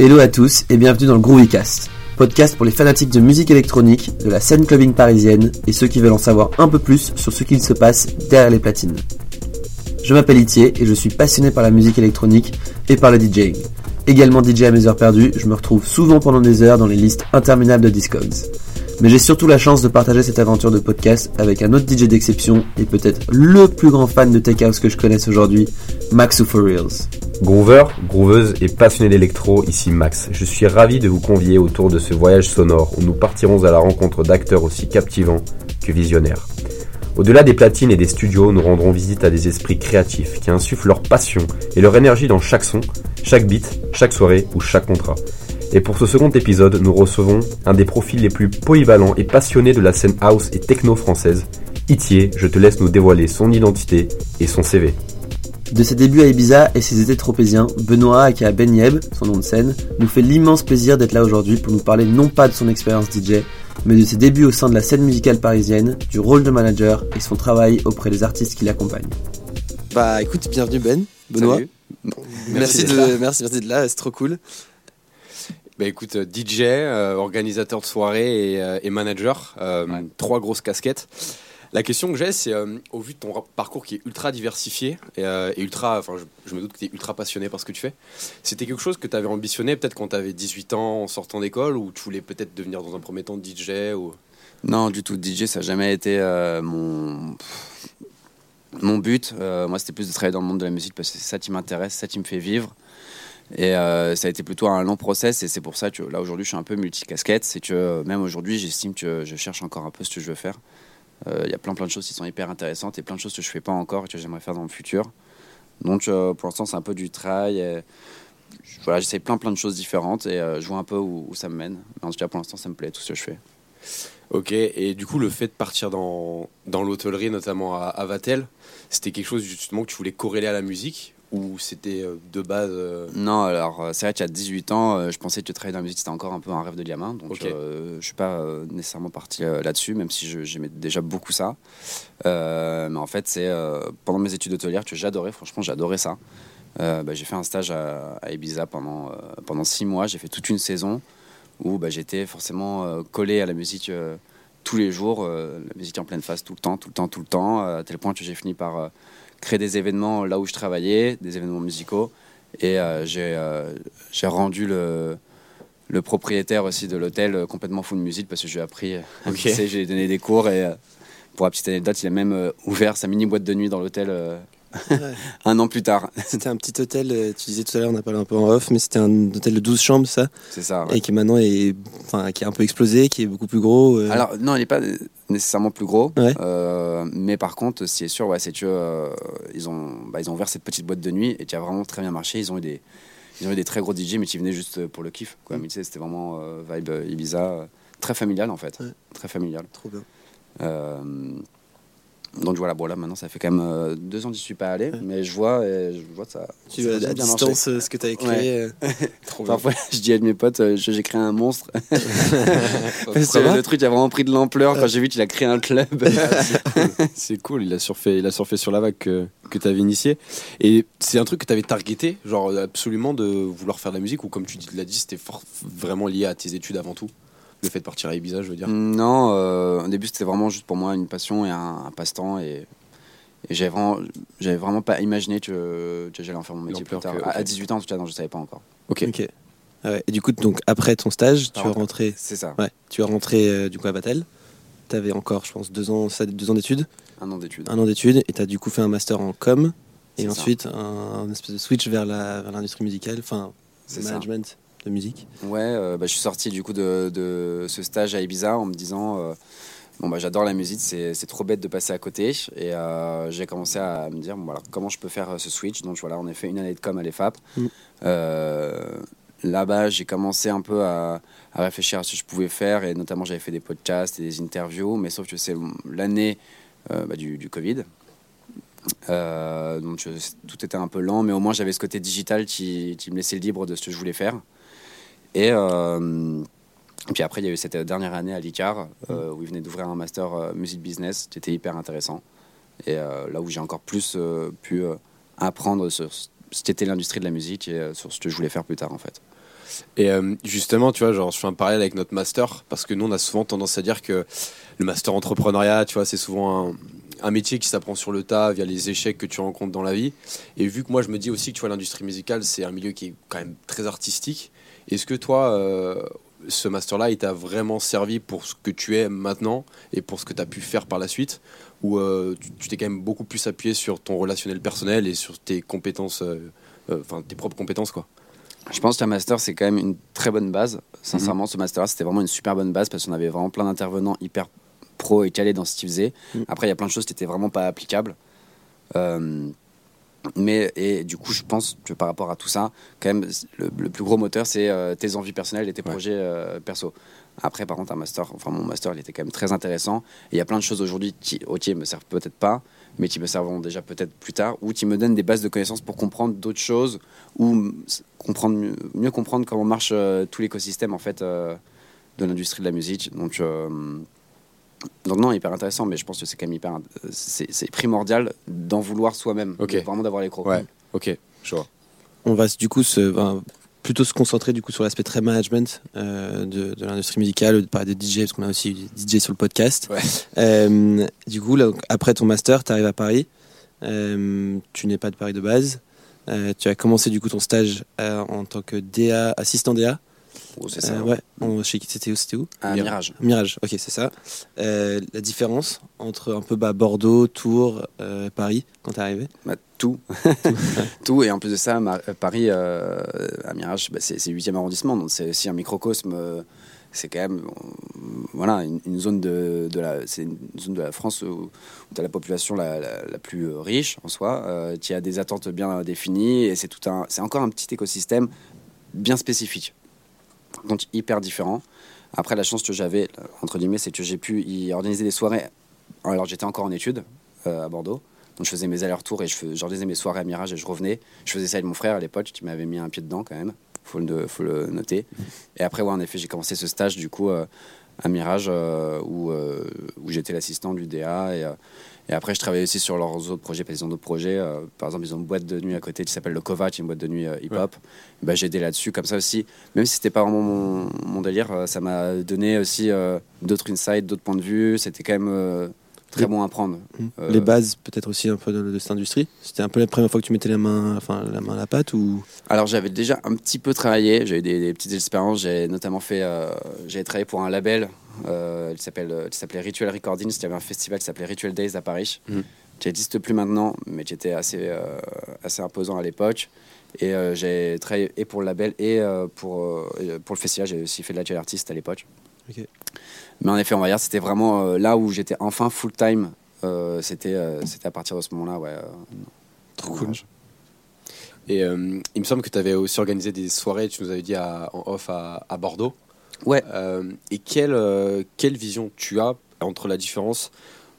Hello à tous et bienvenue dans le Groovycast, podcast pour les fanatiques de musique électronique, de la scène clubbing parisienne et ceux qui veulent en savoir un peu plus sur ce qu'il se passe derrière les platines. Je m'appelle Itier et je suis passionné par la musique électronique et par le DJing. Également DJ à mes heures perdues, je me retrouve souvent pendant des heures dans les listes interminables de Discogs. Mais j'ai surtout la chance de partager cette aventure de podcast avec un autre DJ d'exception et peut-être le plus grand fan de Tech House que je connaisse aujourd'hui, Max Reals. Groover, grooveuse et passionné d'électro, ici Max. Je suis ravi de vous convier autour de ce voyage sonore où nous partirons à la rencontre d'acteurs aussi captivants que visionnaires. Au-delà des platines et des studios, nous rendrons visite à des esprits créatifs qui insufflent leur passion et leur énergie dans chaque son, chaque beat, chaque soirée ou chaque contrat. Et pour ce second épisode, nous recevons un des profils les plus polyvalents et passionnés de la scène house et techno française. Itier, je te laisse nous dévoiler son identité et son CV. De ses débuts à Ibiza et ses étés tropéziens, Benoît, aka Ben Yeb, son nom de scène, nous fait l'immense plaisir d'être là aujourd'hui pour nous parler non pas de son expérience DJ, mais de ses débuts au sein de la scène musicale parisienne, du rôle de manager et son travail auprès des artistes qui l'accompagnent. Bah écoute, bienvenue Ben, Benoît. Salut. Merci, de, là. merci, merci d'être là, c'est trop cool. Bah écoute, euh, DJ, euh, organisateur de soirée et, euh, et manager, euh, Ouais. trois grosses casquettes. La question que j'ai, c'est euh, au vu de ton parcours qui est ultra diversifié et, euh, ultra, enfin, je, me doute que tu es ultra passionné par ce que tu fais. C'était quelque chose que tu avais ambitionné peut-être quand tu avais 18 ans en sortant d'école ou tu voulais peut-être devenir dans un premier temps DJ ou... Non, du tout. DJ, ça n'a jamais été euh, mon mon but. Moi, c'était plus de travailler dans le monde de la musique parce que ça qui m'intéresse, ça qui me fait vivre. Et ça a été plutôt un long process et c'est pour ça que là aujourd'hui je suis un peu multicasquette. C'est que même aujourd'hui j'estime que je cherche encore un peu ce que je veux faire. Euh, Il y a plein plein de choses qui sont hyper intéressantes et plein de choses que je fais pas encore et que j'aimerais faire dans le futur. Donc euh, pour l'instant c'est un peu du travail. et voilà, j'essaie plein plein de choses différentes et euh, je vois un peu où, où ça me mène. Mais en tout cas pour l'instant ça me plaît tout ce que je fais. Ok, et du coup, le fait de partir dans, dans l'hôtellerie, notamment à, à Vatel, c'était quelque chose justement que tu voulais corréler à la musique? Ou c'était euh, de base. euh, Non, alors euh, c'est vrai qu'à 18 ans, je pensais que travailler dans la musique c'était encore un peu un rêve de gamin. Donc Ok. euh, je suis pas nécessairement parti là-dessus, même si j'aimais déjà beaucoup ça. Euh, mais en fait, c'est pendant mes études hôtelières que j'adorais, franchement, j'adorais ça. Euh, bah, j'ai fait un stage à, à Ibiza pendant, pendant six mois. J'ai fait toute une saison où bah, j'étais forcément collé à la musique tous les jours, la musique en pleine face tout le temps, tout le temps, tout le temps, à tel point que j'ai fini par créer des événements là où je travaillais, des événements musicaux. Et euh, j'ai euh, j'ai rendu le, le propriétaire aussi de l'hôtel euh, complètement fou de musique parce que j'ai appris à Ok. mixer, j'ai donné des cours et pour la petite anecdote, il a même ouvert sa mini boîte de nuit dans l'hôtel Ouais. un an plus tard. C'était un petit hôtel, euh, tu disais tout à l'heure, on a parlé un peu en off, mais c'était un hôtel de 12 chambres, ça, C'est ça. ouais. et qui maintenant est, enfin, qui est un peu explosé, qui est beaucoup plus gros. euh. Alors non, il n'est pas nécessairement plus gros, Ouais. euh, mais par contre, ce qui est sûr, ouais, c'est que euh, ils ont, bah, ils ont ouvert cette petite boîte de nuit et qui a vraiment très bien marché. Ils ont eu des, ils ont eu des très gros DJ, mais qui venaient juste pour le kiff. Quoi. Mm. Mais tu sais, c'était vraiment vibe Ibiza, très familial en fait, très familial. Trop bien. Donc voilà, bon là maintenant ça fait quand même euh, deux ans que j'y suis pas allé, Ouais. mais je vois, et je vois ça. Tu vois à marché. distance euh, ce que tu as écrit. Ouais. euh. Parfois, je dis à mes potes, euh, je- j'ai créé un monstre. Parce que le truc a vraiment pris de l'ampleur quand j'ai vu qu'il a créé un club. C'est cool, il a surfé, il a surfé sur la vague que, que tu avais initié. Et c'est un truc que tu avais targeté, genre absolument de vouloir faire de la musique, ou comme tu l'as dit, c'était vraiment lié à tes études avant tout? Le fait de partir à Ibiza, je veux dire. Non, euh, au début c'était vraiment juste pour moi une passion et un, un passe-temps et, et j'avais vraiment, pas imaginé que, que j'allais en faire mon métier plus tard. que- À- À ok. 18 ans en tout cas, non, je savais pas encore. Ok. Ah ouais. Et du coup, donc après ton stage, tu es rentré, C'est ça, ouais, tu es rentré euh, du coup à Batel. Tu avais encore, je pense, deux ans, deux ans d'études, un an d'études. un an d'études, et tu as du coup fait un master en com, et ça. ensuite un, un espèce de switch vers l'industrie musicale, enfin, C'est le ça. De musique. Ouais, euh, bah, je suis sorti du coup de, de ce stage à Ibiza en me disant euh, bon bah j'adore la musique, c'est c'est trop bête de passer à côté et euh, j'ai commencé à me dire bon, voilà, comment je peux faire euh, ce switch? Donc voilà, on a fait une année de com à l'EFAP. Mm. Là-bas, j'ai commencé un peu à, à réfléchir à ce que je pouvais faire et notamment j'avais fait des podcasts et des interviews, mais sauf que c'est l'année bah, du, du Covid. Euh, donc je- tout était un peu lent, mais au moins j'avais ce côté digital qui, qui me laissait libre de ce que je voulais faire. Et, euh, puis après, il y a eu cette dernière année à l'ICAR euh, où ils venaient d'ouvrir un master euh, music business qui était hyper intéressant. Et là où j'ai encore plus pu apprendre sur ce qu'était l'industrie de la musique et sur ce que je voulais faire plus tard en fait. Et justement, tu vois, genre, je fais un parallèle avec notre master parce que nous, on a souvent tendance à dire que le master entrepreneuriat, tu vois, c'est souvent un, un métier qui s'apprend sur le tas via les échecs que tu rencontres dans la vie. Et vu que moi, je me dis aussi que tu vois, l'industrie musicale, c'est un milieu qui est quand même très artistique. Est-ce que toi, euh, ce master-là, il t'a vraiment servi pour ce que tu es maintenant et pour ce que tu as pu faire par la suite? Ou euh, tu- t'es quand même beaucoup plus appuyé sur ton relationnel personnel et sur tes compétences, euh, enfin tes propres compétences, quoi? Je pense qu'un master, c'est quand même une très bonne base. Sincèrement, ce master-là, c'était vraiment une super bonne base parce qu'on avait vraiment plein d'intervenants hyper pro et calés dans ce qu'ils faisaient. Mhm. Après, il y a plein de choses qui n'étaient vraiment pas applicables. Euh, mais, et du coup, je pense que par rapport à tout ça, quand même, le, le plus gros moteur, c'est euh, tes envies personnelles et tes Ouais. projets euh, perso. Après, par contre, un master, enfin, mon master, il était quand même très intéressant. Et il y a plein de choses aujourd'hui qui, ok, me servent peut-être pas, mais qui me serviront déjà peut-être plus tard, ou qui me donnent des bases de connaissances pour comprendre d'autres choses, ou comprendre mieux, mieux comprendre comment marche euh, tout l'écosystème en fait de l'industrie de la musique. Donc, euh, donc non, hyper intéressant, mais je pense que c'est quand même hyper, int- c'est c'est primordial d'en vouloir soi-même, Ok. de vraiment d'avoir les crocs. Ouais, ok, je vois. On va du coup se, ben, plutôt se concentrer du coup sur l'aspect très management euh, de, de l'industrie musicale, de parler de DJ parce qu'on a aussi des DJ sur le podcast. Ouais. Euh, du coup, là, après ton master, tu arrives à Paris. Euh, tu n'es pas de Paris de base. Euh, tu as commencé du coup ton stage euh, en tant que DA, assistant DA. Oh, c'est ça. Euh, ouais. On- c'était où C'était où Mir- mirage. Mirage. Ok, c'est ça. Euh, la différence entre un peu bah, Bordeaux, Tours, euh, Paris quand t'es arrivé? Bah, tout. tout. Et en plus de ça, Ma- euh, Paris, à Mirage, bah, c'est c'est 8e arrondissement, donc c'est aussi un microcosme. c'est quand même voilà, une, une zone de, de la, c'est une zone de la France où, où tu as la population la, la- la plus riche en soi, qui a des attentes bien définies, et c'est tout un, c'est encore un petit écosystème bien spécifique. Donc hyper différent. Après, la chance que j'avais, entre guillemets, c'est que j'ai pu y organiser des soirées. Alors j'étais encore en études euh, à Bordeaux. Donc je faisais mes allers-retours et j'organisais mes soirées à Mirage et je revenais. Je faisais ça avec mon frère à l'époque qui m'avait mis un pied dedans quand même. Faut le, faut le noter. Et après, en effet, j'ai commencé ce stage du coup euh, à Mirage euh, où, j'étais l'assistant du DA. Et après, je travaillais aussi sur leurs autres projets. Parce qu'ils ont d'autres projets. euh, par exemple, ils ont une boîte de nuit à côté qui s'appelle le Kova, qui est une boîte de nuit euh, hip-hop. Bah, j'ai aidé là-dessus comme ça aussi. Même si c'était pas vraiment mon, mon délire, euh, ça m'a donné aussi d'autres insights, d'autres points de vue. C'était quand même très bon à prendre. Euh, Les bases peut-être aussi un peu de, de cette industrie. C'était un peu la première fois que tu mettais la main, enfin la main à la pâte ou? Alors j'avais déjà un petit peu travaillé, j'ai eu des, des petites expériences, j'ai notamment fait, euh, j'ai travaillé pour un label euh, qui s'appelait Ritual Recordings, il y avait un festival qui s'appelait Ritual Days à Paris, Mhm. qui n'existe plus maintenant, mais qui était assez, euh, assez imposant à l'époque. Et euh, j'ai travaillé et pour le label et euh, pour, euh, pour le festival, j'ai aussi fait de l'actuel artiste à l'époque. Mais en effet, on va dire, c'était vraiment euh, là où j'étais enfin full time. euh, c'était, euh, à partir de ce moment-là, ouais. euh, Trop cool. Et euh, il me semble que tu avais aussi organisé des soirées, tu nous avais dit à- en off à, à Bordeaux. Ouais. Euh, et quelle, euh, quelle vision tu as entre la différence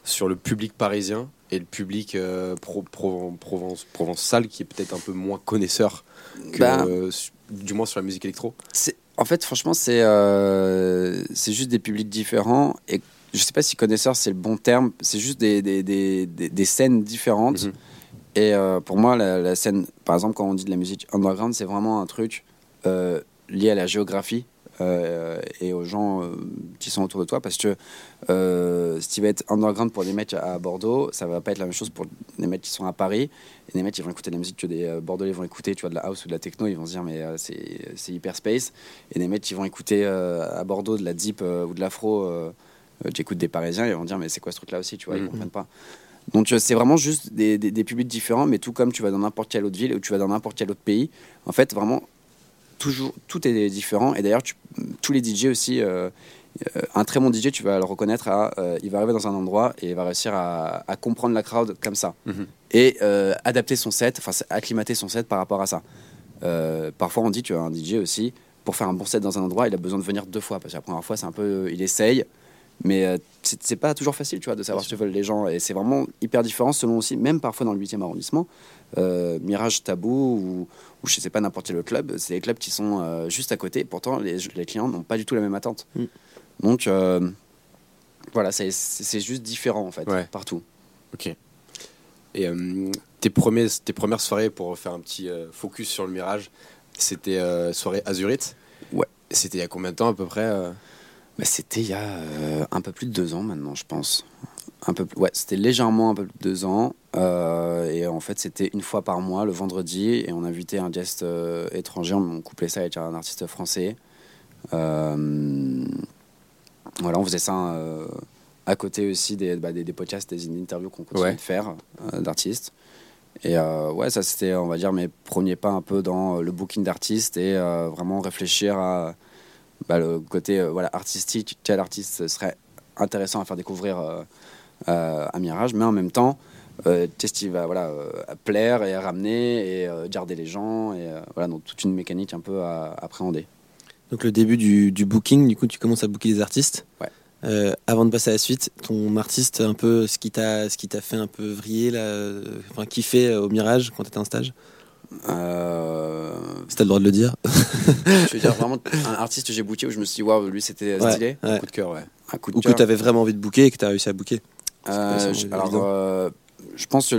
sur le public parisien et le public euh, pro- Proven- Provence, provençal qui est peut-être un peu moins connaisseur que, Bah, euh, du moins sur la musique électro? En fait, franchement, c'est euh, c'est juste des publics différents. Et je sais pas si connaisseur, c'est le bon terme. C'est juste des, des, des, scènes différentes. Mhm. Et pour moi, la, la scène, par exemple, quand on dit de la musique underground, c'est vraiment un truc lié à la géographie euh, et aux gens euh, qui sont autour de toi. Parce que euh, ce qui va être underground pour des mecs à Bordeaux, ça va pas être la même chose pour des mecs qui sont à Paris. Et des mecs qui vont écouter de la musique que des Bordelais vont écouter, tu vois, de la house ou de la techno, ils vont se dire, mais c'est hyper space. Et des mecs qui vont écouter à Bordeaux de la deep ou de l'afro, qui écoutent des Parisiens, ils vont dire, mais c'est quoi ce truc-là aussi, tu vois, ils Mhm. comprennent pas. Donc c'est vraiment juste des, des- des publics différents, mais tout comme tu vas dans n'importe quelle autre ville ou tu vas dans n'importe quel autre pays, en fait, vraiment, toujours, tout est différent. Et d'ailleurs, tous les DJ aussi, euh, euh, un très bon DJ, tu vas le reconnaître, à, euh, il va arriver dans un endroit et il va réussir à, à comprendre la crowd comme ça. Mhm. Et euh, adapter son set, enfin acclimater son set par rapport à ça. Parfois, on dit tu as un DJ aussi, pour faire un bon set dans un endroit, il a besoin de venir deux fois. Parce que la première fois, c'est un peu. il essaye, mais euh, c'est pas toujours facile tu vois, de savoir ce que veulent les gens. Et c'est vraiment hyper différent selon aussi, même parfois dans le 8e arrondissement, euh, Mirage Tabou ou, ou je sais pas, n'importe quel club, c'est des clubs qui sont euh, juste à côté. Pourtant, les, les clients n'ont pas du tout la même attente. Mm. Donc, euh, voilà, c'est c'est juste différent en fait, Ouais. partout. Ok. Et tes, premiers, tes premières soirées, pour faire un petit focus sur le Mirage, c'était soirée Azurite. Ouais. C'était il y a combien de temps à peu près Bah, c'était il y a euh, un peu plus de deux ans maintenant, je pense. Un peu plus, ouais, c'était légèrement un peu plus de deux ans. Euh, et en fait, c'était une fois par mois, le vendredi, et on invitait un guest euh, étranger. On couplait ça avec un artiste français. Voilà, on faisait ça à côté aussi des, bah, des, des podcasts, des interviews qu'on continue Ouais. de faire d'artistes. Et euh, ouais, ça c'était, on va dire, mes premiers pas un peu dans le booking d'artistes et euh, vraiment réfléchir à bah, le côté euh, voilà, artistique, quel artiste serait intéressant à faire découvrir euh, euh, à Mirage, mais en même temps, qu'est-ce qui va voilà, à plaire et à ramener et garder les gens. Et voilà, donc toute une mécanique un peu à appréhender. Donc le début du, du booking, du coup tu commences à booker des artistes. Ouais. Euh, avant de passer à la suite, ton artiste un peu ce qui t'a ce qui t'a fait un peu vriller là, euh, enfin kiffer euh, au Mirage quand t'étais en stage? Euh, t'as le droit de le dire. je veux dire vraiment un artiste que j'ai booké où je me suis dit, waouh, lui c'était Ouais, stylé. ouais. Coup de cœur, ouais. Un coup de Ou que cœur. t'avais vraiment envie de booker et que t'as réussi à booker. Euh, je- alors, euh, je pense que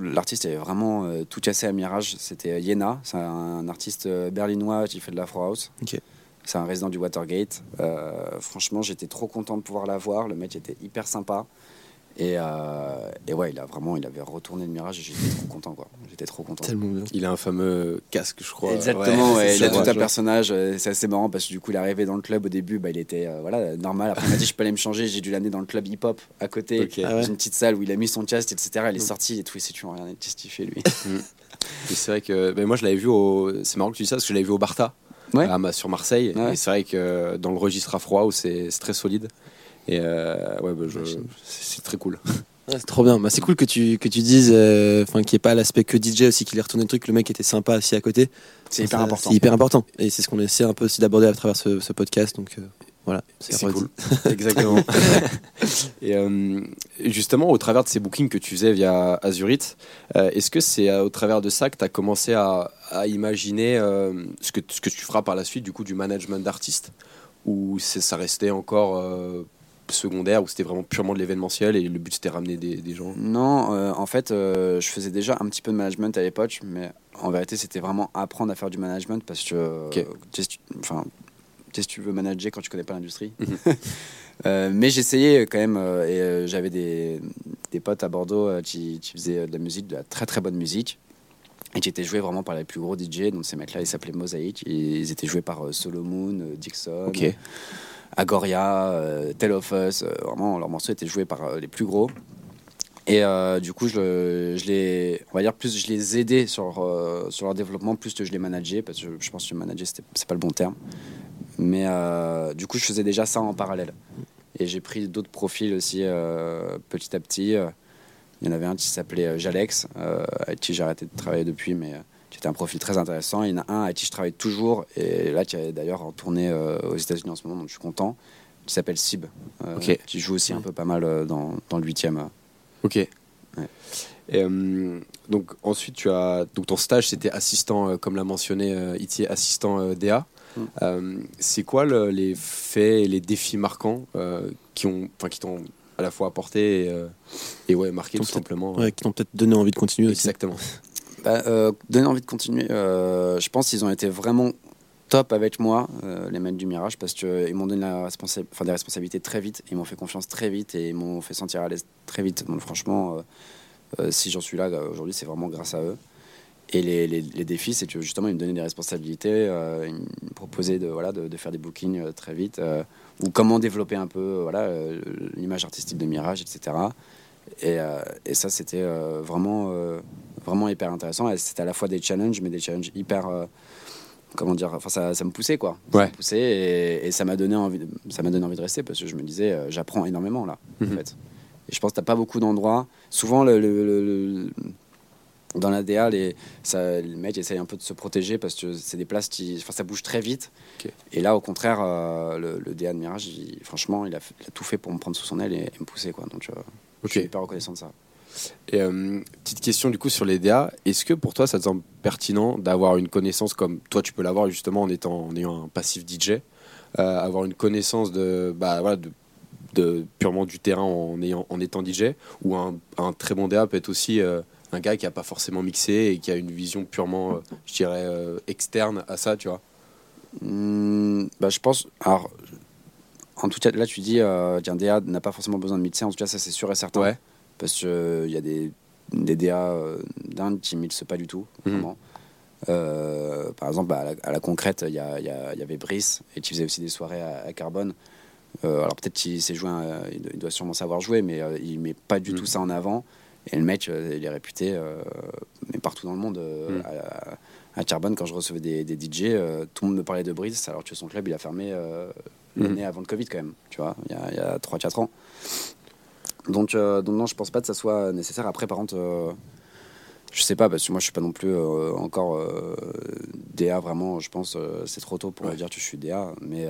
l'artiste avait vraiment euh, tout cassé à Mirage. C'était Yena, c'est un artiste euh, berlinois qui fait de l'afro house. C'est un résident du Watergate. Euh, franchement, j'étais trop content de pouvoir la voir. Le mec était hyper sympa. Et, euh, et ouais, il a vraiment, il avait retourné le Mirage et j'étais trop content, quoi. J'étais trop content. Tellement bien. Il a un fameux casque, je crois. Exactement, Ouais, ouais, c'est il a tout un personnage. euh, C'est assez marrant parce que du coup, il est arrivé dans le club au début, bah, il était euh, voilà, normal. Après, il m'a dit Je peux aller me changer. J'ai dû l'amener dans le club hip-hop à côté. Ok. Ah ouais. Dans une petite salle où il a mis son casque, etc. Il est Mm. sorti et tout. Et c'est tu regardé, qu'est-ce qu'il fait lui Et c'est vrai que ben, moi je l'avais vu au. C'est marrant que tu dis ça parce que je l'avais vu au Barta Ouais. à Ma- sur Marseille. Ouais. Et c'est vrai que dans le registre afro c'est c'est très solide. Et euh, ouais, bah, je- c'est c'est très cool. Ouais, c'est trop bien. Bah, c'est cool que tu, que tu dises, euh, enfin, qu'il n'y ait pas l'aspect que DJ aussi, qu'il ait retourné le truc, le mec était sympa assis à côté. C'est hyper Ça, important. C'est hyper important. Et c'est ce qu'on essaie un peu aussi d'aborder à travers ce, ce podcast. Donc euh, voilà, C'est redit. cool. Exactement. et euh, justement, au travers de ces bookings que tu faisais via Azurite, euh, est-ce que c'est au travers de ça que tu as commencé à, à imaginer euh, ce, que, ce que tu feras par la suite, du coup, du management d'artistes Ou c'est- ça restait encore euh, secondaire, ou c'était vraiment purement de l'événementiel et le but c'était ramener des, des gens Non, euh, en fait, euh, je faisais déjà un petit peu de management à l'époque, mais en vérité, c'était vraiment apprendre à faire du management parce que, enfin, qu'est-ce que tu veux manager quand tu connais pas l'industrie Mhm. Euh, Mais j'essayais quand même, euh, et euh, j'avais des, des potes à Bordeaux qui, qui faisaient de la musique, de la très très bonne musique, et qui étaient joués vraiment par les plus gros DJ. Donc ces mecs-là, ils s'appelaient Mosaic, et ils étaient joués par Solomon, Dixon. Agoria, euh, Tell of Us, euh, vraiment leurs morceaux étaient joués par euh, les plus gros. Et du coup, je, les, on va dire plus, je les aidais sur, sur leur développement plus que je les manageais, parce que je pense que manager, c'est pas le bon terme. Mais du coup, je faisais déjà ça en parallèle. Et j'ai pris d'autres profils aussi petit à petit. Il y en avait un qui s'appelait Jalex, avec qui j'ai arrêté de travailler depuis, mais qui était un profil très intéressant. Il y en a un avec qui je travaille toujours, et là, qui est d'ailleurs en tournée euh, aux États-Unis en ce moment, donc je suis content, qui s'appelle Sib, euh, Ok. qui joue aussi un peu pas mal euh, dans, dans le 8 Ok. Et, euh, donc ensuite, tu as donc ton stage, c'était assistant, euh, comme l'a mentionné euh, Itier, assistant euh, DA. Mm. Euh, c'est quoi le- les faits et les défis marquants euh, qui ont, enfin qui t'ont à la fois apporté et, euh, et ouais marqué tout simplement. Ouais, qui t'ont peut-être donné envie de continuer aussi. Bah, euh, donner envie de continuer. euh, je pense qu'ils ont été vraiment top avec moi, euh, les mecs du Mirage, parce qu'ils m'ont donné la responsa- des responsabilités très vite, ils m'ont fait confiance très vite et ils m'ont fait sentir à l'aise très vite. Donc franchement, si j'en suis là aujourd'hui, c'est vraiment grâce à eux. Et les, défis, c'est que justement, ils me donnaient des responsabilités, ils me proposaient de, faire des bookings très vite, ou comment développer un peu l'image artistique de Mirage, etc. Et, euh, et ça, c'était euh, vraiment, euh, vraiment hyper intéressant. C'était à la fois des challenges, mais des challenges hyper. comment dire Enfin, ça, ça me poussait, quoi. Ça Ouais. me poussait et, et ça m'a donné, envie de- ça m'a donné envie de rester parce que je me disais, euh, j'apprends énormément là, Mhm. en fait. Et je pense que t'as pas beaucoup d'endroits. Souvent, le, le- le- le- dans la DA, les, ça, les mecs essayent un peu de se protéger parce que c'est des places qui. Enfin, ça bouge très vite. Et là, au contraire, euh, le, DA de Mirage, il- franchement, il a, fait- il a tout fait pour me prendre sous son aile et, et me pousser, quoi. Donc, euh, je suis hyper reconnaissant de ça. Et euh, petite question du coup sur les DA, est-ce que pour toi ça te semble pertinent d'avoir une connaissance comme toi tu peux l'avoir justement en étant en ayant un passif DJ, euh, avoir une connaissance de bah voilà de, de purement du terrain en ayant en étant DJ ou un, un très bon DA peut être aussi euh, un gars qui a pas forcément mixé et qui a une vision purement, je dirais, externe à ça, tu vois? Hmm, bah, je pense. Alors, en tout cas, là, tu dis euh, qu'un DA n'a pas forcément besoin de mixer. En tout cas, ça, c'est sûr et certain. Ouais. Parce qu'il y a des, des DA euh, d'Inde qui ne mixent pas du tout. Mhm. vraiment. Euh, par exemple, bah, à, la, à la concrète, il y, a- il y a- il y avait Brice et qui faisait aussi des soirées à, à Carbone. Euh, alors peut-être qu'il s'est joué, un- il, doit, sûrement savoir jouer, mais euh, il met pas du Mhm. tout ça en avant. Et le mec, euh, il est réputé, euh, mais partout dans le monde. euh, Mhm. à, à Carbone, quand je recevais des, des DJ, euh, tout le monde me parlait de Brice, alors que son club, il a fermé euh, l'année avant le Covid quand même, tu vois, il y a, a 3-4 ans. Donc, euh, donc non, je pense pas que ça soit nécessaire. Après, par contre, euh, je sais pas, parce que moi, je suis pas non plus euh, encore euh, DA vraiment. Je pense c'est trop tôt pour Ouais. dire que je suis DA, mais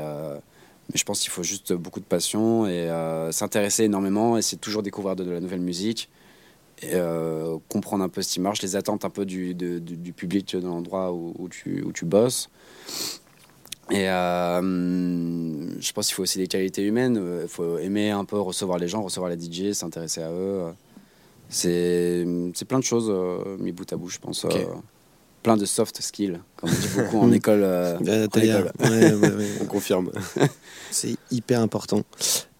mais je pense qu'il faut juste beaucoup de passion et s'intéresser énormément, essayer de toujours découvrir de, de la nouvelle musique. Et, comprendre un peu ce qui marche, les attentes un peu du, de- du, du public de l'endroit où, où tu, où tu bosses. Et euh, je pense qu'il faut aussi des qualités humaines. euh, Il faut aimer un peu recevoir les gens, recevoir les DJ, s'intéresser à eux. euh. C'est plein de choses euh, mis bout à bout, je pense. Euh, plein de soft skills, comme on dit beaucoup en école. euh, Euh, en école. ouais, ouais, ouais. On confirme. C'est hyper important.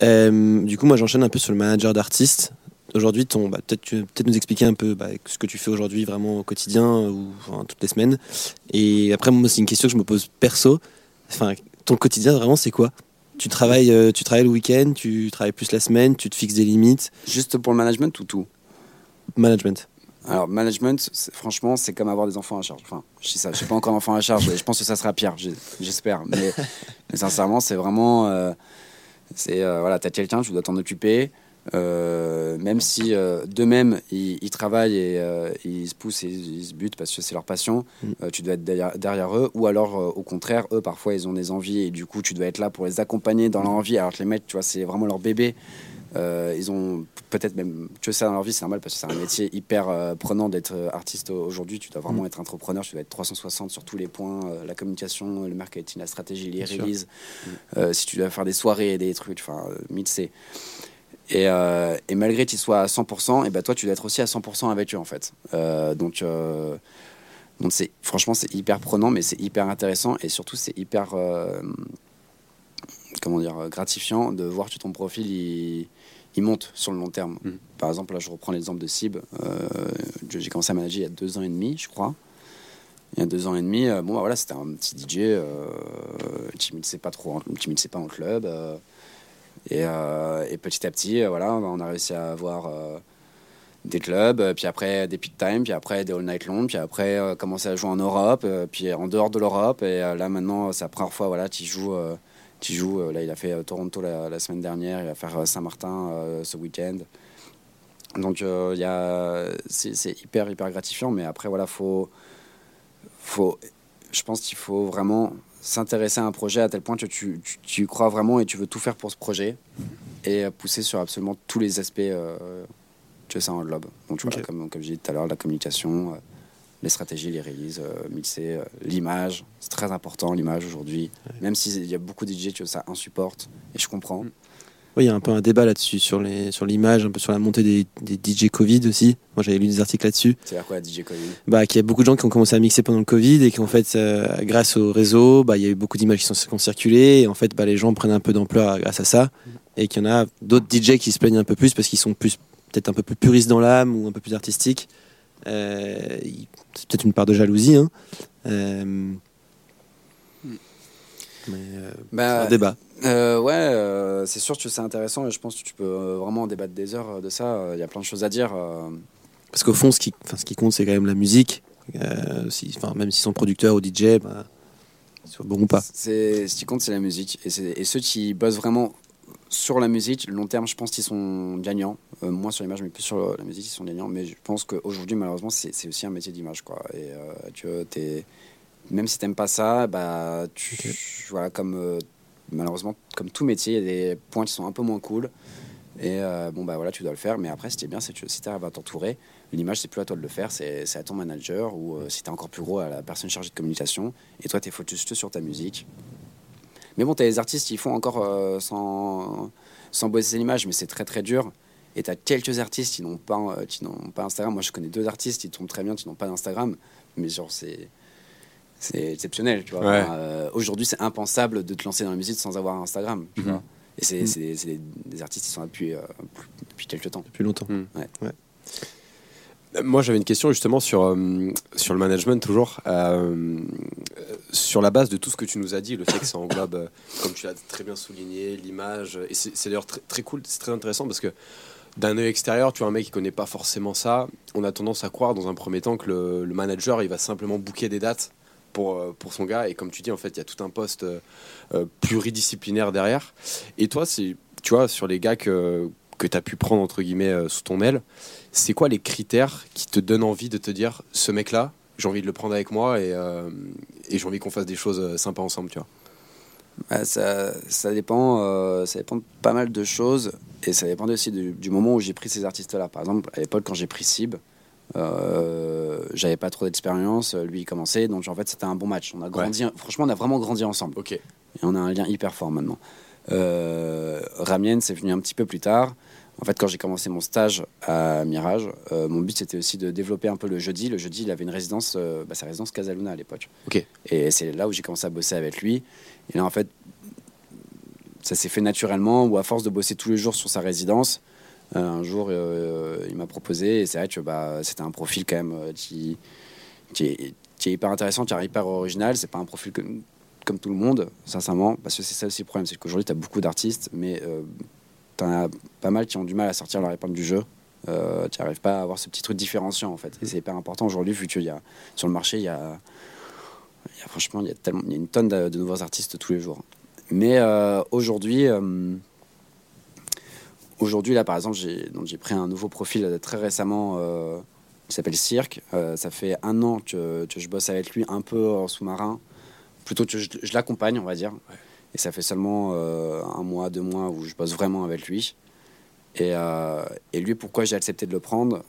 Euh, du coup, moi, j'enchaîne un peu sur le manager d'artistes. Aujourd'hui, bah, peut-être peut-être nous expliquer un peu bah, ce que tu fais aujourd'hui vraiment au quotidien euh, ou enfin, toutes les semaines. Et après, moi, c'est une question que je me pose perso. Enfin, ton quotidien vraiment, c'est quoi? Tu travailles, euh, tu travailles le week-end, tu travailles plus la semaine, tu te fixes des limites? Juste pour le management ou tout? Management. Alors, management, franchement, c'est comme avoir des enfants à charge. Enfin, je dis ça, je n'ai pas encore d'enfants à charge, et je pense que ça sera pire, j'espère. Mais, mais sincèrement, c'est vraiment. euh, c'est euh, voilà, tu as quelqu'un, tu dois t'en occuper. Euh, même si euh, d'eux-mêmes ils, ils travaillent et euh, ils se poussent et ils, se butent parce que c'est leur passion, Mm. tu dois être derrière, derrière eux. Ou alors, au contraire, eux, parfois, ils ont des envies et du coup, tu dois être là pour les accompagner dans leur envie. Alors que les mecs, tu vois, c'est vraiment leur bébé. Euh, ils ont peut-être même que ça dans leur vie, c'est normal parce que c'est un métier hyper euh, prenant d'être euh, artiste au- aujourd'hui. Tu dois vraiment Mm. être entrepreneur, tu dois être 360 sur tous les points la communication, le marketing, la stratégie, les releases. Si tu dois faire des soirées, des trucs, enfin, euh, mixer. Et, euh, et malgré qu'ils soient à 100%, et ben toi, tu dois être aussi à 100% avec eux en fait. Euh, donc, euh, donc c'est franchement, c'est hyper prenant, mais c'est hyper intéressant et surtout, c'est hyper comment dire gratifiant de voir que ton profil il, il monte sur le long terme. Mhm. Par exemple, là, je reprends l'exemple de Sib. J'ai commencé à manager il y a deux ans et demi, je crois. Il y a deux ans et demi, bon, bah, voilà, c'était un petit DJ qui ne pas trop, qui pas en club. Euh, et, et petit à petit, euh, voilà, on a réussi à avoir euh, des clubs, puis après des peak time, puis après des all night long, puis après commencer à jouer en Europe, puis en dehors de l'Europe. Et là maintenant, c'est la première fois, voilà, euh, tu joues, euh, là, il a fait Toronto la, semaine dernière, il va faire Saint-Martin ce week-end. Donc, il c'est, c'est hyper, hyper gratifiant, mais après, voilà, faut, faut, je pense qu'il faut vraiment s'intéresser à un projet à tel point que tu, tu, tu y crois vraiment et tu veux tout faire pour ce projet et pousser sur absolument tous les aspects euh, que ça englobe. Donc, Ok. comme, comme j'ai dit tout à l'heure, la communication, euh, les stratégies, les releases, euh, mixer, euh, l'image, c'est très important l'image aujourd'hui. Même s'il y a beaucoup de DJ que ça insupporte, et je comprends. Oui, il y a un peu un débat là-dessus, sur les- sur l'image, un peu sur la montée des, des DJ Covid aussi. Moi, j'avais lu des articles là-dessus. C'est-à-dire quoi, DJ Covid? Bah, qu'il y a beaucoup de gens qui ont commencé à mixer pendant le Covid et qu'en fait, euh, grâce au réseau, bah, il y a eu beaucoup d'images qui, sont, qui ont circulé et en fait, bah, les gens prennent un peu d'ampleur grâce à ça et qu'il y en a d'autres DJ qui se plaignent un peu plus parce qu'ils sont plus peut-être un peu plus puristes dans l'âme ou un peu plus artistiques. Euh, c'est peut-être une part de jalousie. Hein. Euh, mais euh, c'est bah, un débat. Euh, ouais, euh, c'est sûr que c'est intéressant et je pense que tu peux vraiment en débattre des heures de ça. Il y a plein de choses à dire. Parce qu'au fond, ce qui, ce qui compte, c'est quand même la musique. Si, même s'ils sont producteurs ou DJ, bah, soit bon ou pas. C'est, ce qui compte, c'est la musique. Et, c'est- et ceux qui bossent vraiment sur la musique, long terme, je pense qu'ils sont gagnants. Euh, moins sur l'image, mais plus sur la musique, ils sont gagnants. Mais je pense qu'aujourd'hui, malheureusement, c'est, c'est aussi un métier d'image. Quoi. Et euh, tu vois, t'es- même si t'aimes pas ça, bah, tu, voilà, comme, euh, malheureusement, comme tout métier, il y a des points qui sont un peu moins cool. Et euh, bon, bah voilà, tu dois le faire. Mais après, ce qui est bien, c'est que si tu arrives à t'entourer, l'image, c'est plus à toi de le faire, c'est à ton manager ou euh, si tu es encore plus gros, à la personne chargée de communication. Et toi, tu es focus sur ta musique. Mais bon, tu as des artistes qui font encore euh, sans, sans bosser l'image, mais c'est très très dur. Et tu as quelques artistes qui n'ont pas, qui pas Instagram. Moi, je connais deux artistes qui tombent très bien, qui n'ont pas d'Instagram. Mais genre, c'est. C'est exceptionnel, tu vois. Ouais. Enfin, euh, Aujourd'hui, c'est impensable de te lancer dans la musique sans avoir Instagram, tu Mhm. vois. Et c'est Mhm. c'est des, artistes qui sont là depuis, euh, depuis quelques temps. Depuis longtemps. Euh, Moi, j'avais une question justement sur, euh, sur le management, toujours. Sur la base de tout ce que tu nous as dit, le fait que ça englobe, euh, comme tu l'as très bien souligné, l'image. Et c'est c'est d'ailleurs très, très cool, c'est très intéressant parce que d'un œil extérieur, tu vois, un mec qui connaît pas forcément ça, on a tendance à croire dans un premier temps que le, le manager, il va simplement booker des dates pour, euh, pour son gars. Et comme tu dis, en fait, il y a tout un poste euh, euh, pluridisciplinaire derrière. Et toi, c'est, tu vois, sur les gars que, que tu as pu prendre, entre guillemets, sous ton aile, c'est quoi les critères qui te donnent envie de te dire, ce mec-là, j'ai envie de le prendre avec moi et, et j'ai envie qu'on fasse des choses sympas ensemble, tu vois? Bah, ça, ça, dépend, ça dépend pas mal de choses et ça dépend aussi du, du moment où j'ai pris ces artistes-là. Par exemple, à l'époque, quand j'ai pris Sib, euh, j'avais pas trop d'expérience, lui il commençait, donc en fait c'était un bon match. On a grandi, franchement, on a vraiment grandi ensemble Ok. et on a un lien hyper fort maintenant. Euh, Ramien, c'est venu un petit peu plus tard. En fait, quand j'ai commencé mon stage à Mirage, euh, mon but c'était aussi de développer un peu le jeudi. Le jeudi, il avait une résidence, euh, bah, sa résidence Casaluna à l'époque. Ok. Et c'est là où j'ai commencé à bosser avec lui. Et là, en fait, ça s'est fait naturellement, ou à force de bosser tous les jours sur sa résidence, un jour, euh, il m'a proposé, et c'est vrai que bah, c'était un profil quand même euh, qui, est, hyper intéressant, qui est hyper original. C'est pas un profil comme tout le monde, sincèrement, parce que c'est ça aussi le problème, c'est qu'aujourd'hui, tu as beaucoup d'artistes, mais euh, tu en as pas mal qui ont du mal à sortir leur épingle du jeu. Euh, tu n'arrives pas à avoir ce petit truc différenciant, en fait. Et c'est hyper important aujourd'hui, vu qu'il y a, sur le marché, il y a, franchement, y a, une tonne de, nouveaux artistes tous les jours. Mais euh, aujourd'hui, euh, aujourd'hui là, par exemple, j'ai donc j'ai pris un nouveau profil euh, très récemment euh, qui s'appelle Cirque. Euh, ça fait un an que, que je bosse avec lui un peu en sous-marin. Plutôt que je, je l'accompagne, on va dire. Et ça fait seulement euh, un mois, deux mois où je bosse vraiment avec lui. Et, et lui, pourquoi j'ai accepté de le prendre